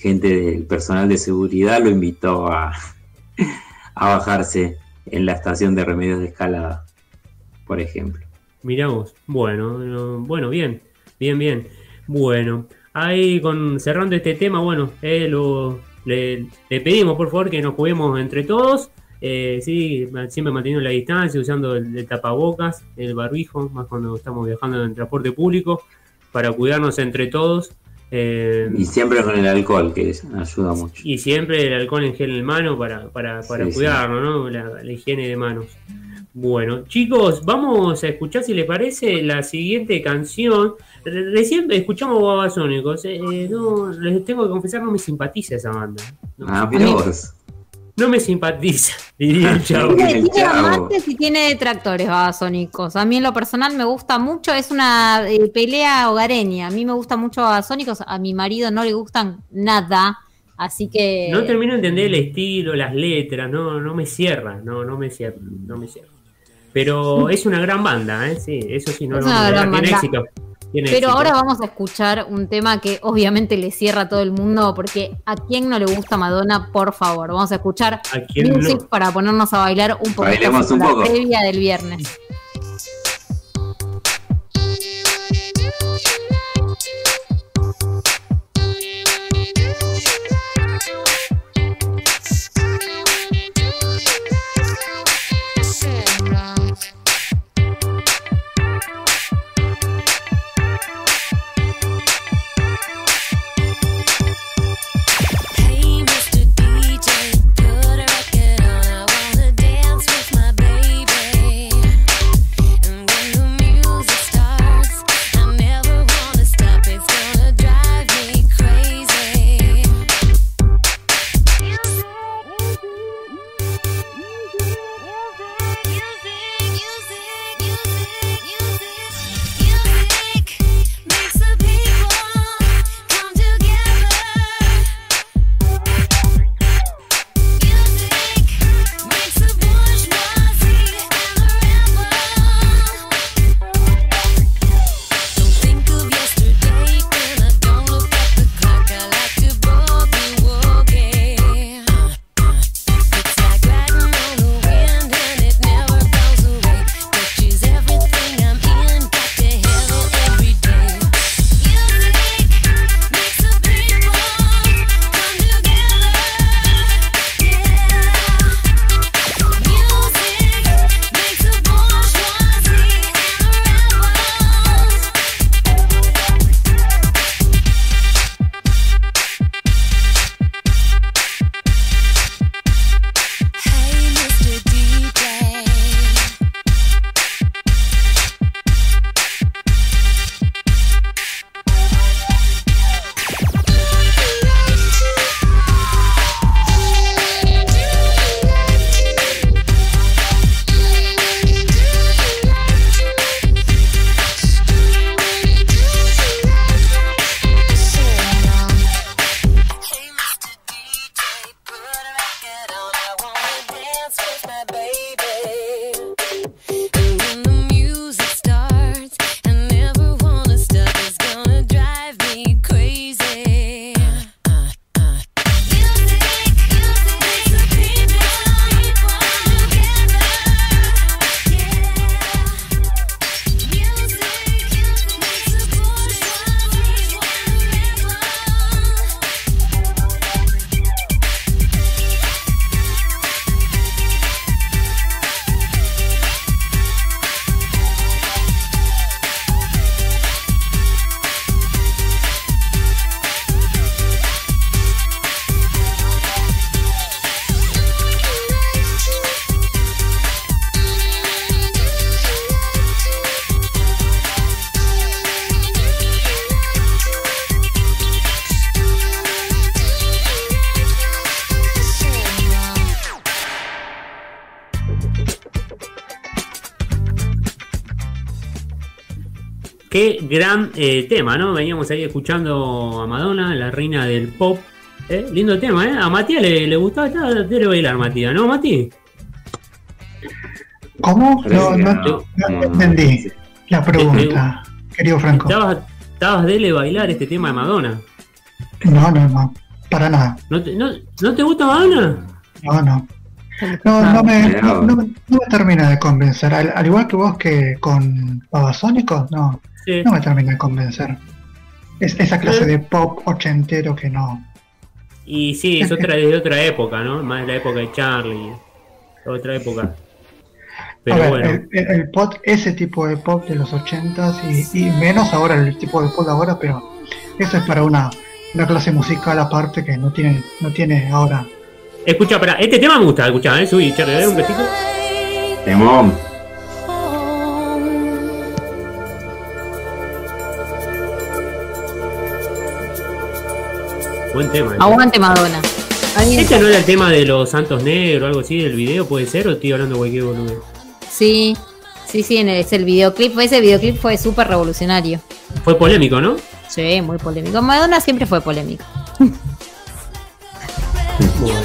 gente del personal de seguridad lo invitó a, bajarse en la estación de remedios de escalada, por ejemplo. Miramos, bueno, bueno, bien, bien, bien. Bueno, ahí cerrando este tema, bueno, eh, le, pedimos por favor que nos juguemos entre todos. Eh, sí, siempre manteniendo la distancia, usando el, tapabocas, el barbijo, más cuando estamos viajando en transporte público, para cuidarnos entre todos. Eh, y siempre con el alcohol, que ayuda mucho. Y siempre el alcohol en gel en mano para, para, cuidarnos, ¿no? La, higiene de manos. Bueno, chicos, vamos a escuchar si les parece la siguiente canción. Recién escuchamos Babasónicos. Eh, eh, no, les tengo que confesar, no me simpatiza esa banda. No, ah, vos no me simpatiza, diría el chavo. Tiene, amantes y tiene detractores babasónicos. A mí en lo personal me gusta mucho, es una eh, pelea hogareña. A mí me gusta mucho babasónicos, a mi marido no le gustan nada. Así que. No termino de entender el estilo, las letras, no, no me cierra, no, no me cierra, no me cierra. Pero es una gran banda, ¿eh? sí, eso sí, no, es no, tiene éxito. Pero ahora vamos a escuchar un tema que obviamente le cierra a todo el mundo, porque a quien no le gusta Madonna, por favor, vamos a escuchar music para ponernos a bailar un un la previa del viernes. Gran eh, tema, ¿no? Veníamos ahí escuchando a Madonna, la reina del pop. Eh, lindo tema, ¿eh? A Matías le, le gustaba, debe bailar Matías, ¿no, Mati? ¿Cómo? No, no, no, no entendí la pregunta, querido Franco. Estabas, estabas dele bailar este tema de Madonna. No, no, no, para nada. ¿No te, no, ¿no te gusta Madonna? No, no. No, no, me, no, no me- no me termina de convencer. Al, al igual que vos que con Babasónicos, no, Sí. no me termina de convencer. Es esa clase de pop ochentero que no. Y sí, es otra de otra época, ¿no? Más la época de Charlie. Otra época. Pero ver, bueno. el, el- el pop, ese tipo de pop de los ochentas y, y menos ahora el tipo de pop de ahora, pero eso es para una, una clase musical aparte que no tiene, no tiene ahora. Escucha, espera, este tema me gusta, escucha, ¿eh? Subí, Charlie, dale un besito. Temón. Buen tema. ¿eh? Aguante Madonna. ¿Este no era el tema de los Santos Negros o algo así del video, puede ser? ¿O estoy hablando de cualquier boludo? Sí, sí, sí, en el- es el videoclip. Ese videoclip fue súper revolucionario. Fue polémico, ¿no? Sí, muy polémico. Madonna siempre fue polémico. Bueno,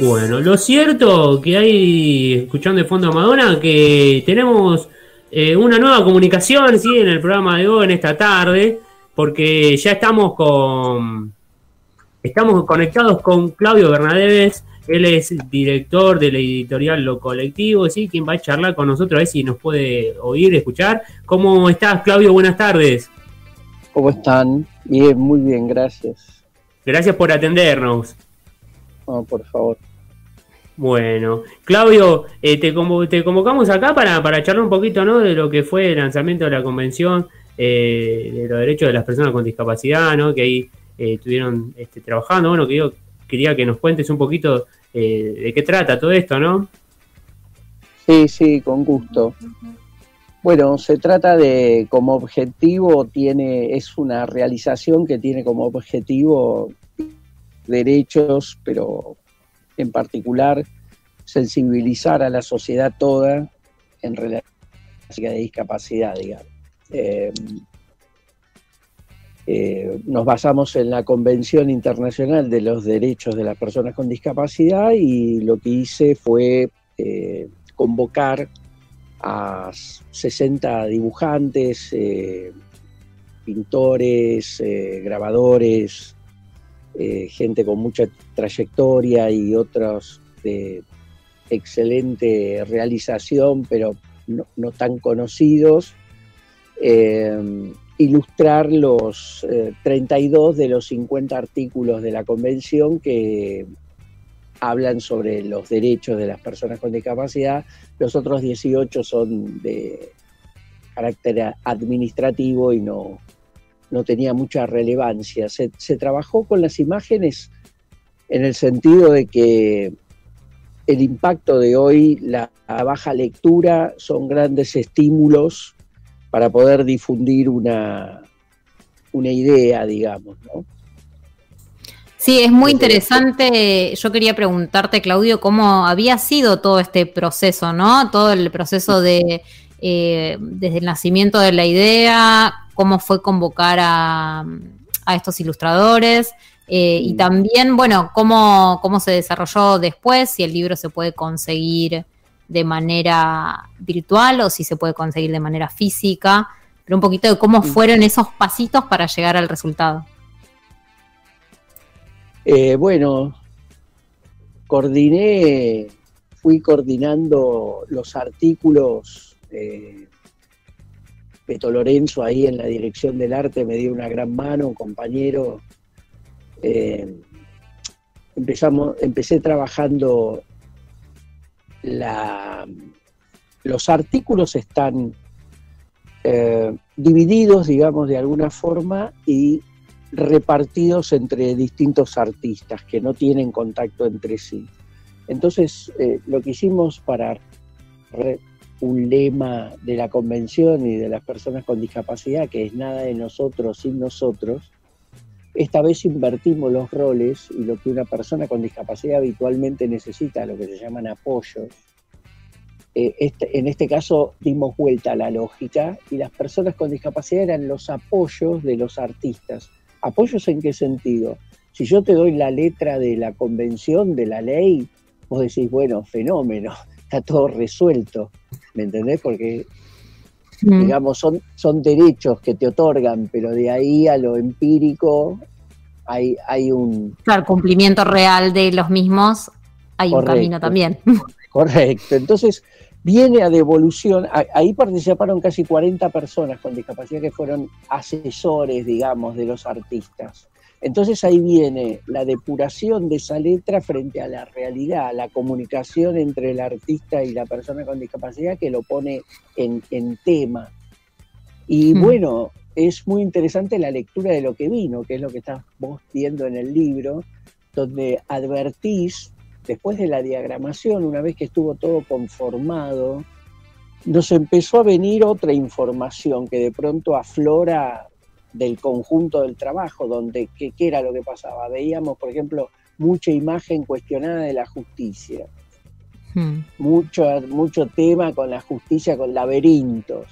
lo cierto que hay, escuchando de fondo a Madonna, que tenemos eh, una nueva comunicación, ¿sí? En el programa de hoy, en esta tarde, porque ya estamos con... Estamos conectados con Claudio Bernadés, él es director de la editorial Lo Colectivo, ¿sí? Quien va a charlar con nosotros, a ver si nos puede oír, escuchar. ¿Cómo estás, Claudio? Buenas tardes. ¿Cómo están? Bien, muy bien, gracias. Gracias por atendernos. No, por favor. Bueno, Claudio, eh, te, convo- te convocamos acá para, para charlar un poquito ¿no? de lo que fue el lanzamiento de la Convención eh, de los Derechos de las Personas con Discapacidad, ¿no? que ahí eh, estuvieron este, trabajando. Bueno, que yo quería que nos cuentes un poquito de qué trata todo esto, ¿no? Sí, sí, con gusto. Bueno, se trata de, como objetivo, tiene, es una realización que tiene como objetivo derechos, pero en particular sensibilizar a la sociedad toda en relación a la discapacidad, digamos. Eh, eh, nos basamos en la Convención Internacional de los Derechos de las Personas con Discapacidad y lo que hice fue eh, convocar a 60 dibujantes, pintores, grabadores, eh, gente con mucha trayectoria y otros de excelente realización, pero no, tan conocidos, eh, ilustrar los eh, 32 de los 50 artículos de la convención que hablan sobre los derechos de las personas con discapacidad. Los otros 18 son de carácter administrativo y no, no tenía mucha relevancia. Se, se trabajó con las imágenes en el sentido de que el impacto de hoy, la, la baja lectura, son grandes estímulos para poder difundir una, una idea, digamos, ¿no? Sí, es muy interesante. Yo quería preguntarte, Claudio, cómo había sido todo este proceso, ¿no? Todo el proceso de eh, desde el nacimiento de la idea, cómo fue convocar a, a estos ilustradores eh, y también, bueno, cómo, cómo se desarrolló después, si el libro se puede conseguir de manera virtual o si se puede conseguir de manera física, pero un poquito de cómo fueron esos pasitos para llegar al resultado. Eh, bueno, coordiné, fui coordinando los artículos. Eh, Beto Lorenzo ahí en la dirección del arte me dio una gran mano, un compañero. Eh, empezamos, empecé trabajando los artículos están eh, divididos, digamos, de alguna forma y repartidos entre distintos artistas que no tienen contacto entre sí. Entonces, eh, lo que hicimos para un lema de la convención y de las personas con discapacidad, que es nada de nosotros sin nosotros, esta vez invertimos los roles y lo que una persona con discapacidad habitualmente necesita, lo que se llaman apoyos, eh, este, en este caso dimos vuelta a la lógica y las personas con discapacidad eran los apoyos de los artistas. ¿Apoyos en qué sentido? Si yo te doy la letra de la convención, de la ley, vos decís, bueno, fenómeno, está todo resuelto, ¿me entendés? Porque, mm. digamos, son, son derechos que te otorgan, pero de ahí a lo empírico hay, hay un... Claro, cumplimiento real de los mismos, hay un camino también. Correcto, entonces viene a devolución, ahí participaron casi 40 personas con discapacidad que fueron asesores, digamos, de los artistas. Entonces ahí viene la depuración de esa letra frente a la realidad, la comunicación entre el artista y la persona con discapacidad que lo pone en, tema. Y hmm. bueno, es muy interesante la lectura de lo que vino, que es lo que estás vos viendo en el libro, donde advertís después de la diagramación, una vez que estuvo todo conformado, nos empezó a venir otra información que de pronto aflora del conjunto del trabajo, donde qué, era lo que pasaba. Veíamos, por ejemplo, mucha imagen cuestionada de la justicia, hmm. mucho, mucho tema con la justicia, con laberintos,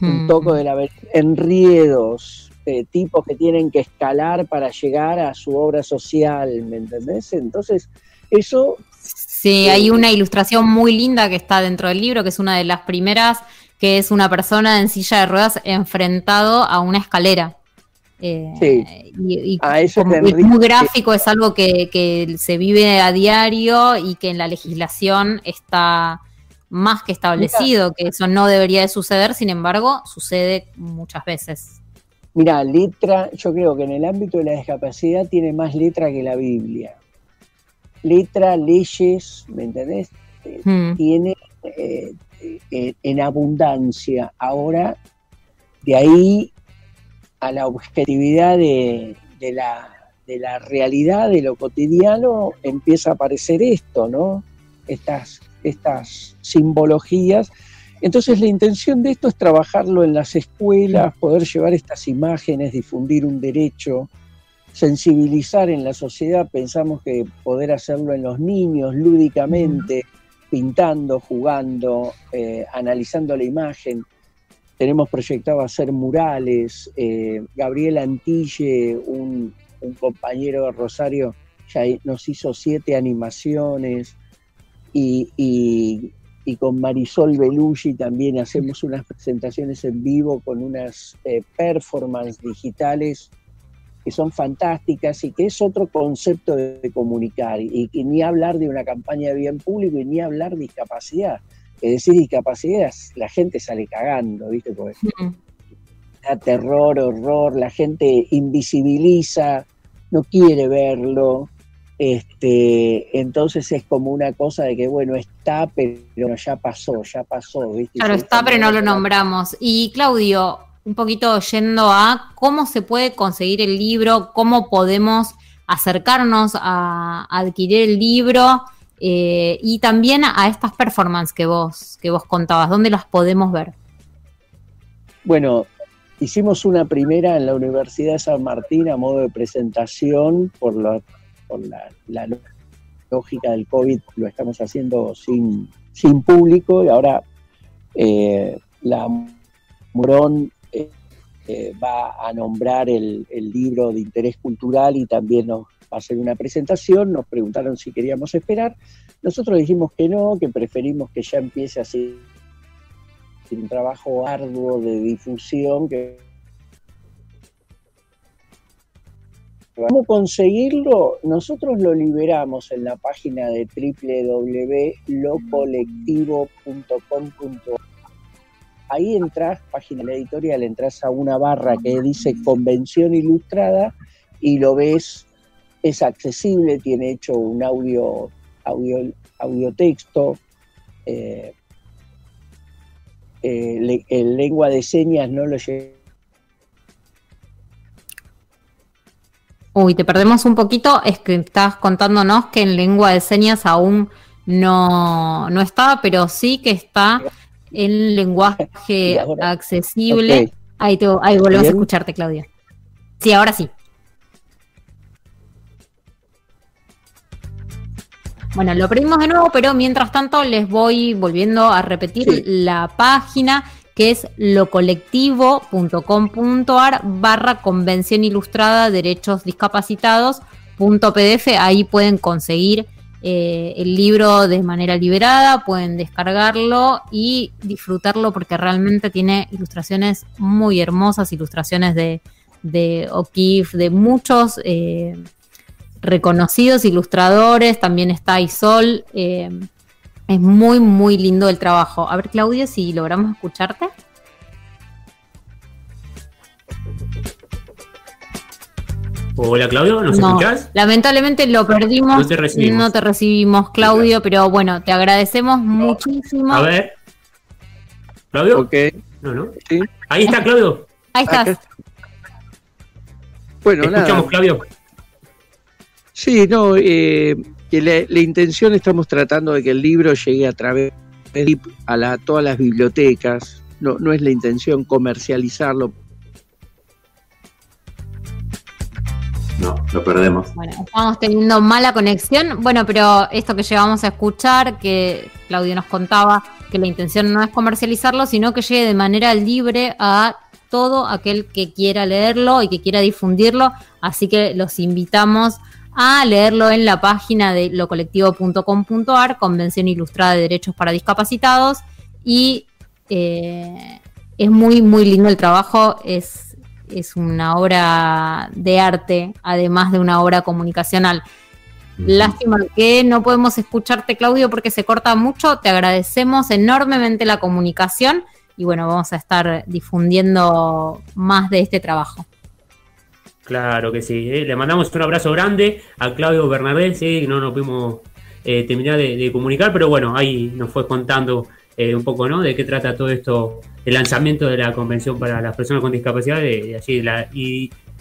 un hmm. toco de laberintos, enriedos, eh, tipos que tienen que escalar para llegar a su obra social, ¿me entendés? Entonces, eso... Sí, hay eh, una ilustración muy linda que está dentro del libro, que es una de las primeras, que es una persona en silla de ruedas enfrentado a una escalera. Eh, sí. Y, es muy gráfico, es algo que, que, se vive a diario y que en la legislación está más que establecido, que eso no debería de suceder, sin embargo, sucede muchas veces. Mira, letra, yo creo que en el ámbito de la discapacidad tiene más letra que la Biblia. Letra, leyes, ¿me entendés? Eh, hmm. Tiene eh, en abundancia. Ahora, de ahí a la objetividad de, la, de la realidad, de lo cotidiano, empieza a aparecer esto, ¿no? Estas, estas simbologías entonces la intención de esto es trabajarlo en las escuelas, poder llevar estas imágenes, difundir un derecho, sensibilizar en la sociedad, pensamos que poder hacerlo en los niños lúdicamente, pintando, jugando, eh, analizando la imagen. Tenemos proyectado hacer murales. Eh, Gabriel Antille, un, compañero de Rosario, ya nos hizo siete animaciones y con Marisol Belushi también hacemos unas presentaciones en vivo con unas eh, performances digitales que son fantásticas y que es otro concepto de, comunicar y, ni hablar de una campaña de bien público y ni hablar de discapacidad. Es decir, discapacidad, la gente sale cagando, ¿viste? Porque da terror, horror, la gente invisibiliza, no quiere verlo, este, entonces es como una cosa de que, bueno, está, pero ya pasó, ya pasó. ¿viste? Claro, está, pero no lo nombramos. Y Claudio, un poquito yendo a cómo se puede conseguir el libro, cómo podemos acercarnos a, adquirir el libro eh, y también a estas performances que vos, que vos contabas, ¿dónde las podemos ver? Bueno, hicimos una primera en la Universidad de San Martín a modo de presentación por la por la, lógica del COVID lo estamos haciendo sin, sin público y ahora eh, la Morón eh, eh, va a nombrar el, libro de interés cultural y también nos va a hacer una presentación, nos preguntaron si queríamos esperar, nosotros dijimos que no, que preferimos que ya empiece así un trabajo arduo de difusión ¿Cómo conseguirlo? Nosotros lo liberamos en la página de www.locolectivo.com. Ahí entras, página de la editorial, entras a una barra que dice Convención Ilustrada y lo ves, es accesible, tiene hecho un audio, audio, audio texto, eh, eh, en lengua de señas no lo lleva Uy, te perdemos un poquito, es que estás contándonos que en lengua de señas aún no, no está, pero sí que está en lenguaje accesible. Ahí, te, ahí volvemos a escucharte, Claudia. Sí, ahora sí. Bueno, lo pedimos de nuevo, pero mientras tanto les voy volviendo a repetir la página que es locolectivo.com.ar barra convención ilustrada derechos discapacitados .pdf. Ahí pueden conseguir eh, el libro de manera liberada, pueden descargarlo y disfrutarlo porque realmente tiene ilustraciones muy hermosas, ilustraciones de, de O'Keeffe, de muchos eh, reconocidos ilustradores, también está Isol. Eh, es muy, muy lindo el trabajo. A ver, Claudia, si logramos escucharte. Hola Claudio, ¿nos escuchás? Lamentablemente lo perdimos. No te recibimos. Claudio, pero bueno, te agradecemos muchísimo. A ver. ¿Claudio? Ok. No, no. Ahí está, Claudio. Ahí estás. Bueno, escuchamos, Claudio. Sí, no, eh, que la, intención estamos tratando de que el libro llegue a través de a la, todas las bibliotecas. No, no es la intención comercializarlo No, lo perdemos. Bueno, estamos teniendo mala conexión. Bueno, pero esto que llegamos a escuchar, que Claudio nos contaba, que la intención no es comercializarlo, sino que llegue de manera libre a todo aquel que quiera leerlo y que quiera difundirlo. Así que los invitamos a leerlo en la página de locolectivo.com.ar, Convención Ilustrada de Derechos para Discapacitados. Y eh, es muy, muy lindo el trabajo. Es es una obra de arte, además de una obra comunicacional. Lástima que no podemos escucharte, Claudio, porque se corta mucho. Te agradecemos enormemente la comunicación y bueno, vamos a estar difundiendo más de este trabajo. Claro que sí. ¿eh? Le mandamos un abrazo grande a Claudio Bernardés, sí, no nos pudimos eh, terminar de, comunicar, pero bueno, ahí nos fue contando eh, un poco, ¿no? De qué trata todo esto el lanzamiento de la Convención para las Personas con Discapacidad, de, allí la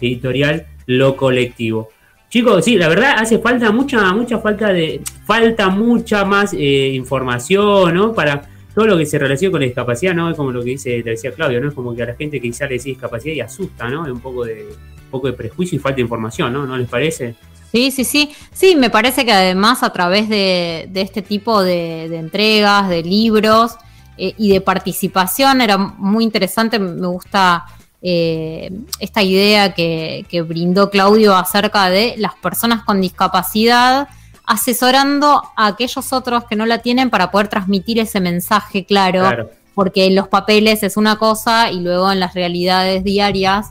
editorial Lo Colectivo. Chicos, sí, la verdad hace falta mucha, mucha falta de, falta mucha más eh, información, ¿no? Para todo lo que se relaciona con la discapacidad, ¿no? Es como lo que dice, te decía Claudio, ¿no? Es como que a la gente que sale le dice discapacidad y asusta, ¿no? Es un poco de, un poco de prejuicio y falta de información, ¿no? ¿No les parece? Sí, sí, sí. Sí, me parece que además a través de, de este tipo de, de entregas, de libros, eh, y de participación. Era muy interesante, me gusta eh, esta idea que, brindó Claudio acerca de las personas con discapacidad asesorando a aquellos otros que no la tienen para poder transmitir ese mensaje claro, porque en los papeles es una cosa y luego en las realidades diarias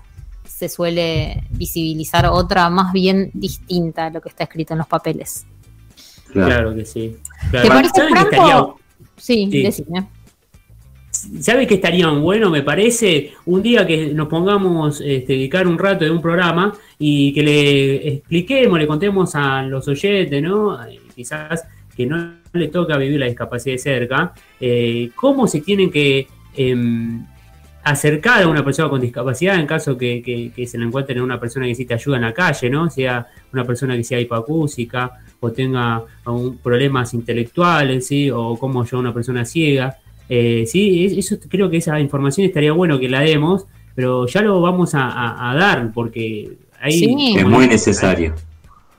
se suele visibilizar otra más bien distinta a lo que está escrito en los papeles. Claro, que sí. ¿Te parece, Franco? Sí, sí. Decime. ¿Sabe que estaría bueno, me parece? Un día que nos pongamos, este, dedicar un rato de un programa y que le expliquemos, le contemos a los oyentes, ¿no? Quizás que no le toca vivir la discapacidad de cerca, eh, cómo se tienen que em, acercar a una persona con discapacidad en caso que, se le encuentren una persona que necesite ayuda en la calle, ¿no? Sea una persona que sea hipacúsica o tenga problemas intelectuales, ¿sí? O cómo yo una persona ciega. Eh, sí, eso creo que esa información estaría bueno que la demos, pero ya lo vamos a, dar porque ahí es muy necesario.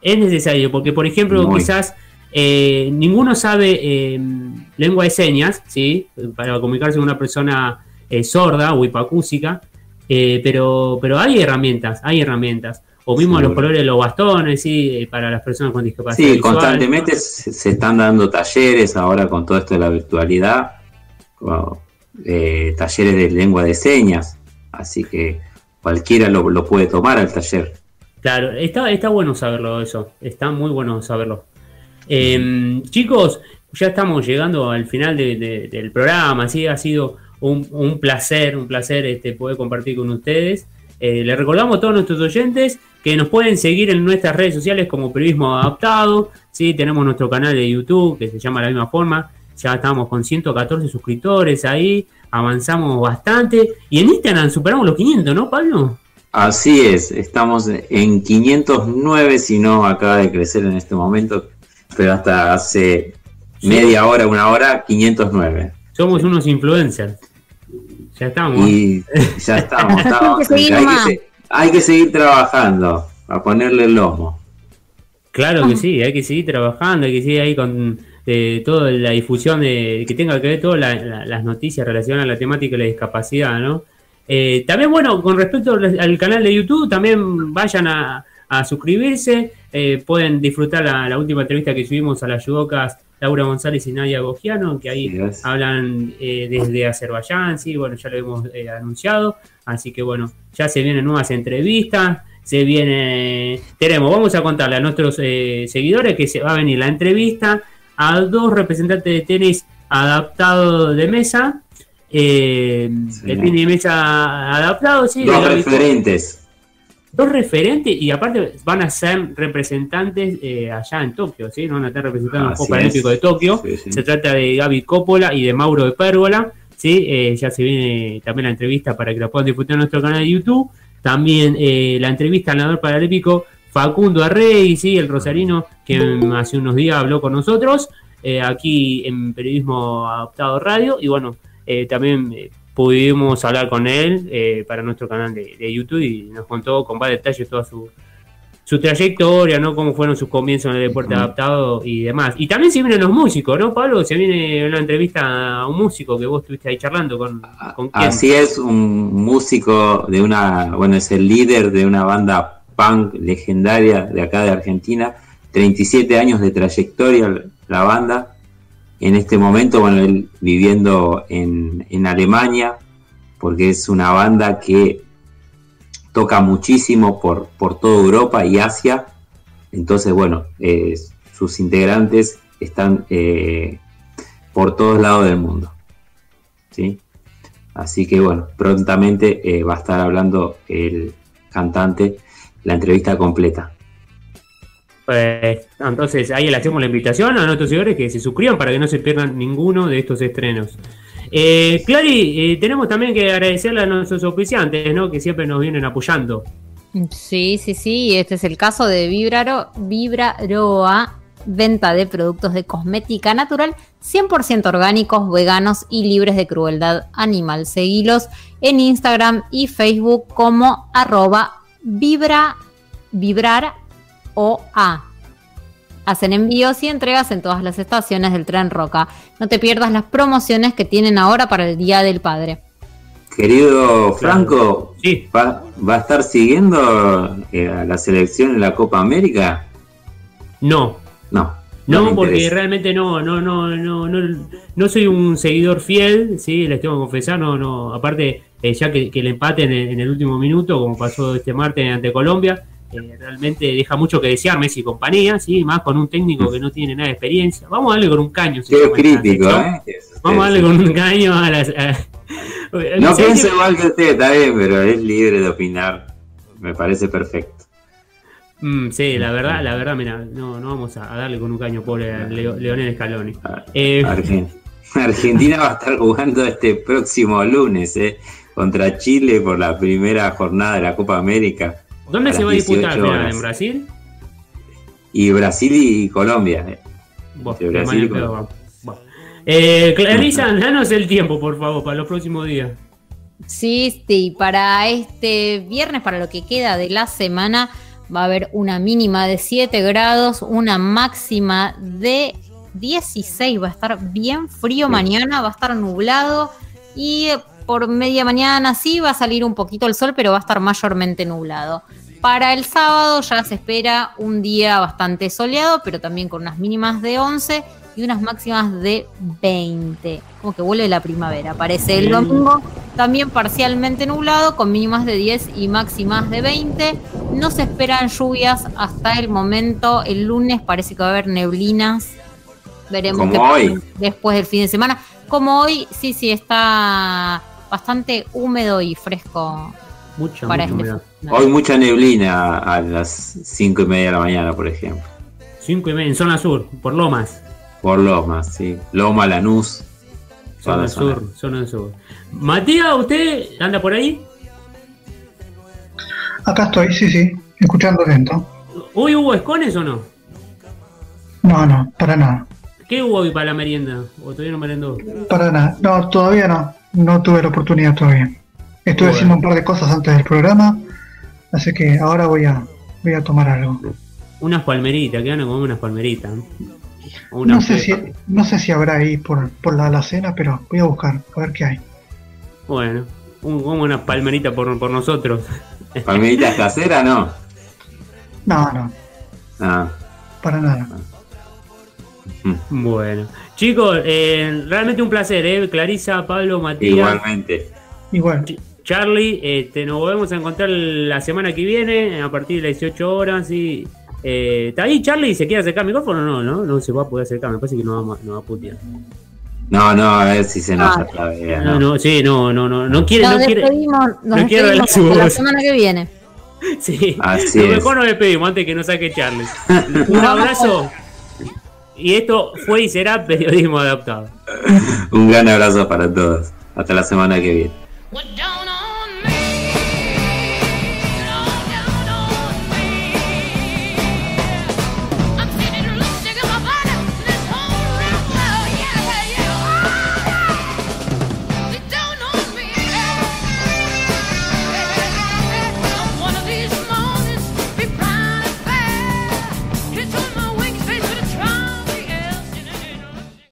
Es necesario porque, por ejemplo, quizás eh, ninguno sabe em, lengua de señas, sí, para comunicarse con una persona eh, sorda o hipacúsica, pero pero hay herramientas, hay herramientas. O mismo los colores de los bastones, sí, para las personas con discapacidad. Sí, constantemente se están dando talleres ahora con todo esto de la virtualidad eh, talleres de lengua de señas, así que cualquiera lo, puede tomar al taller. Claro, está, está bueno saberlo eso, está muy bueno saberlo. Em, chicos, ya estamos llegando al final del programa, así ha sido un, placer, un placer este, poder compartir con ustedes. Eh, les recordamos a todos nuestros oyentes que nos pueden seguir en nuestras redes sociales como Periodismo Adaptado, ¿sí? tenemos nuestro canal de YouTube que se llama de la misma forma, ya estamos con 114 suscriptores ahí, avanzamos bastante. Y en Instagram superamos los 500, ¿no, Pablo? Así es, estamos en 509, si no acaba de crecer en este momento, pero hasta hace media hora, una hora, 509. Somos unos influencers. Ya estamos. Y ya estamos. hay, que hay, que seguir trabajando, a ponerle el lomo. Claro que sí, hay que seguir trabajando, hay que seguir ahí con eh, toda la difusión de que tenga que ver todas las noticias relacionadas a la temática de la discapacidad, ¿no? Eh, también, bueno, con respecto al canal de YouTube, también vayan a, suscribirse, eh, pueden disfrutar la, última entrevista que subimos a las judocas Laura González y Nadia Gogiano, que ahí hablan desde Azerbaiyán, sí, bueno, ya lo hemos anunciado, así que bueno, ya se vienen nuevas entrevistas, se viene, tenemos, vamos a contarle a nuestros seguidores que se va a venir la entrevista a dos representantes de tenis adaptado de mesa. Eh, El tenis de mesa adaptado, sí. Dos referentes. Dos referentes y aparte van a ser representantes eh, allá en Tokio, ¿sí? Van a estar representando el Juego Paralímpico de Tokio. Se trata de Gaby Coppola y de Mauro de Pérgola. ¿sí? Eh, ya se viene también la entrevista para que la puedan disfrutar en nuestro canal de YouTube. También eh, la entrevista al nadador paralímpico Facundo Arrey, sí, el rosarino, que hace unos días habló con nosotros, aquí en Periodismo Adaptado Radio, y bueno, eh, también pudimos hablar con él para nuestro canal de, YouTube y nos contó con más detalles toda su, su trayectoria, ¿no? Cómo fueron sus comienzos en el deporte adaptado y demás. Y también se vienen los músicos, ¿no, Pablo? Se viene una entrevista a un músico que vos estuviste ahí charlando con, con quién? Así es, un músico de una, bueno, es el líder de una banda punk legendaria de acá de Argentina, 37 años de trayectoria la banda, en este momento, bueno, él viviendo en, Alemania, porque es una banda que toca muchísimo por, por toda Europa y Asia, entonces, bueno, eh, sus integrantes están eh, por todos lados del mundo. ¿sí? Así que bueno, prontamente eh, va a estar hablando el cantante la entrevista completa. Pues, entonces ahí le hacemos la invitación a nuestros seguidores que se suscriban para que no se pierdan ninguno de estos estrenos. Eh, Clary, eh, tenemos también que agradecerle a nuestros oficiantes, ¿no? Que siempre nos vienen apoyando. Sí, sí, sí. Este es el caso de Vibraro, Vibraroa, venta de productos de cosmética natural 100% orgánicos, veganos y libres de crueldad animal. Seguilos en Instagram y Facebook como arroba Vibra, Vibrar o A. Hacen envíos y entregas en todas las estaciones del tren Roca. No te pierdas las promociones que tienen ahora para el Día del Padre. Querido Franco, ¿va, a estar siguiendo eh, a la selección en la Copa América? No. No. No, porque realmente no, no, no, no, no, no soy un seguidor fiel, sí, les tengo que confesar, no, no, aparte eh, ya que, el empate en el, último minuto, como pasó este martes ante Colombia, eh, realmente deja mucho que desear Messi y compañía, ¿sí? más con un técnico que no tiene nada de experiencia. Vamos a darle con un caño. Qué crítico, ¿eh? Vamos a darle con un caño a las... no pienso igual que usted, está bien, pero es libre de opinar. Me parece perfecto. Mm, sí, la verdad, la verdad, mira, no, no vamos a, darle con un caño pobre a Leonel Scaloni. Eh, Argentina va a estar jugando este próximo lunes, ¿eh? contra Chile por la primera jornada de la Copa América. ¿Dónde se va a disputar? ¿En Brasil? Y Brasil y Colombia. Eh. Brasil eh, Clarisa, danos el tiempo, por favor, para los próximos días. Sí, sí, para este viernes, para lo que queda de la semana, va a haber una mínima de 7 grados, una máxima de 16. Va a estar bien frío mañana, va a estar nublado y por media mañana sí va a salir un poquito el sol, pero va a estar mayormente nublado. Para el sábado ya se espera un día bastante soleado, pero también con unas mínimas de 11 y unas máximas de 20. Como que vuelve la primavera. Parece el domingo también parcialmente nublado, con mínimas de 10 y máximas de 20. No se esperan lluvias hasta el momento. El lunes parece que va a haber neblinas. Veremos qué después del fin de semana. Como hoy, sí, sí, está bastante húmedo y fresco mucho, para este Hoy mucha neblina a las 5 y media de la mañana, por ejemplo. 5 y media en zona sur, por Lomas. Por Lomas, sí. Loma, Lanús. Zona, sur, zona sur. Matías, ¿usted anda por ahí? Acá estoy, sí, sí, escuchando lento. ¿Hoy hubo escones o no? No, no, para nada. ¿Qué hubo hoy para la merienda? ¿O todavía no merendó? Para nada, no, todavía no. No tuve la oportunidad todavía. Estuve haciendo un par de cosas antes del programa, así que ahora voy a, voy a tomar algo. Unas palmeritas, que van a comer unas palmeritas. no, sé si, no sé si habrá ahí por, por la alacena, pero voy a buscar, a ver qué hay. Bueno, un, como unas palmeritas por, por nosotros. ¿Palmeritas caseras no? No, no. Ah. Para nada. Bueno, chicos, eh, realmente un placer, ¿eh? Clarisa, Pablo, Matías. Igualmente. Igual. Charlie, este, nos volvemos a encontrar la semana que viene a partir de las 18 horas. Y, eh, ¿Está ahí Charlie? ¿Se quiere acercar al micrófono? No, no, no se va a poder acercar. Me parece que no va, no va a putear. No, no, a ver si se nos ah. atreve. No, no, sí, no, no, no, no quiere, nos no quiere. Despedimos, nos no quiere la semana que viene. Sí, Así lo mejor nos despedimos antes que nos saque Charlie. Un abrazo. Y esto fue y será periodismo adaptado. Un gran abrazo para todos. Hasta la semana que viene.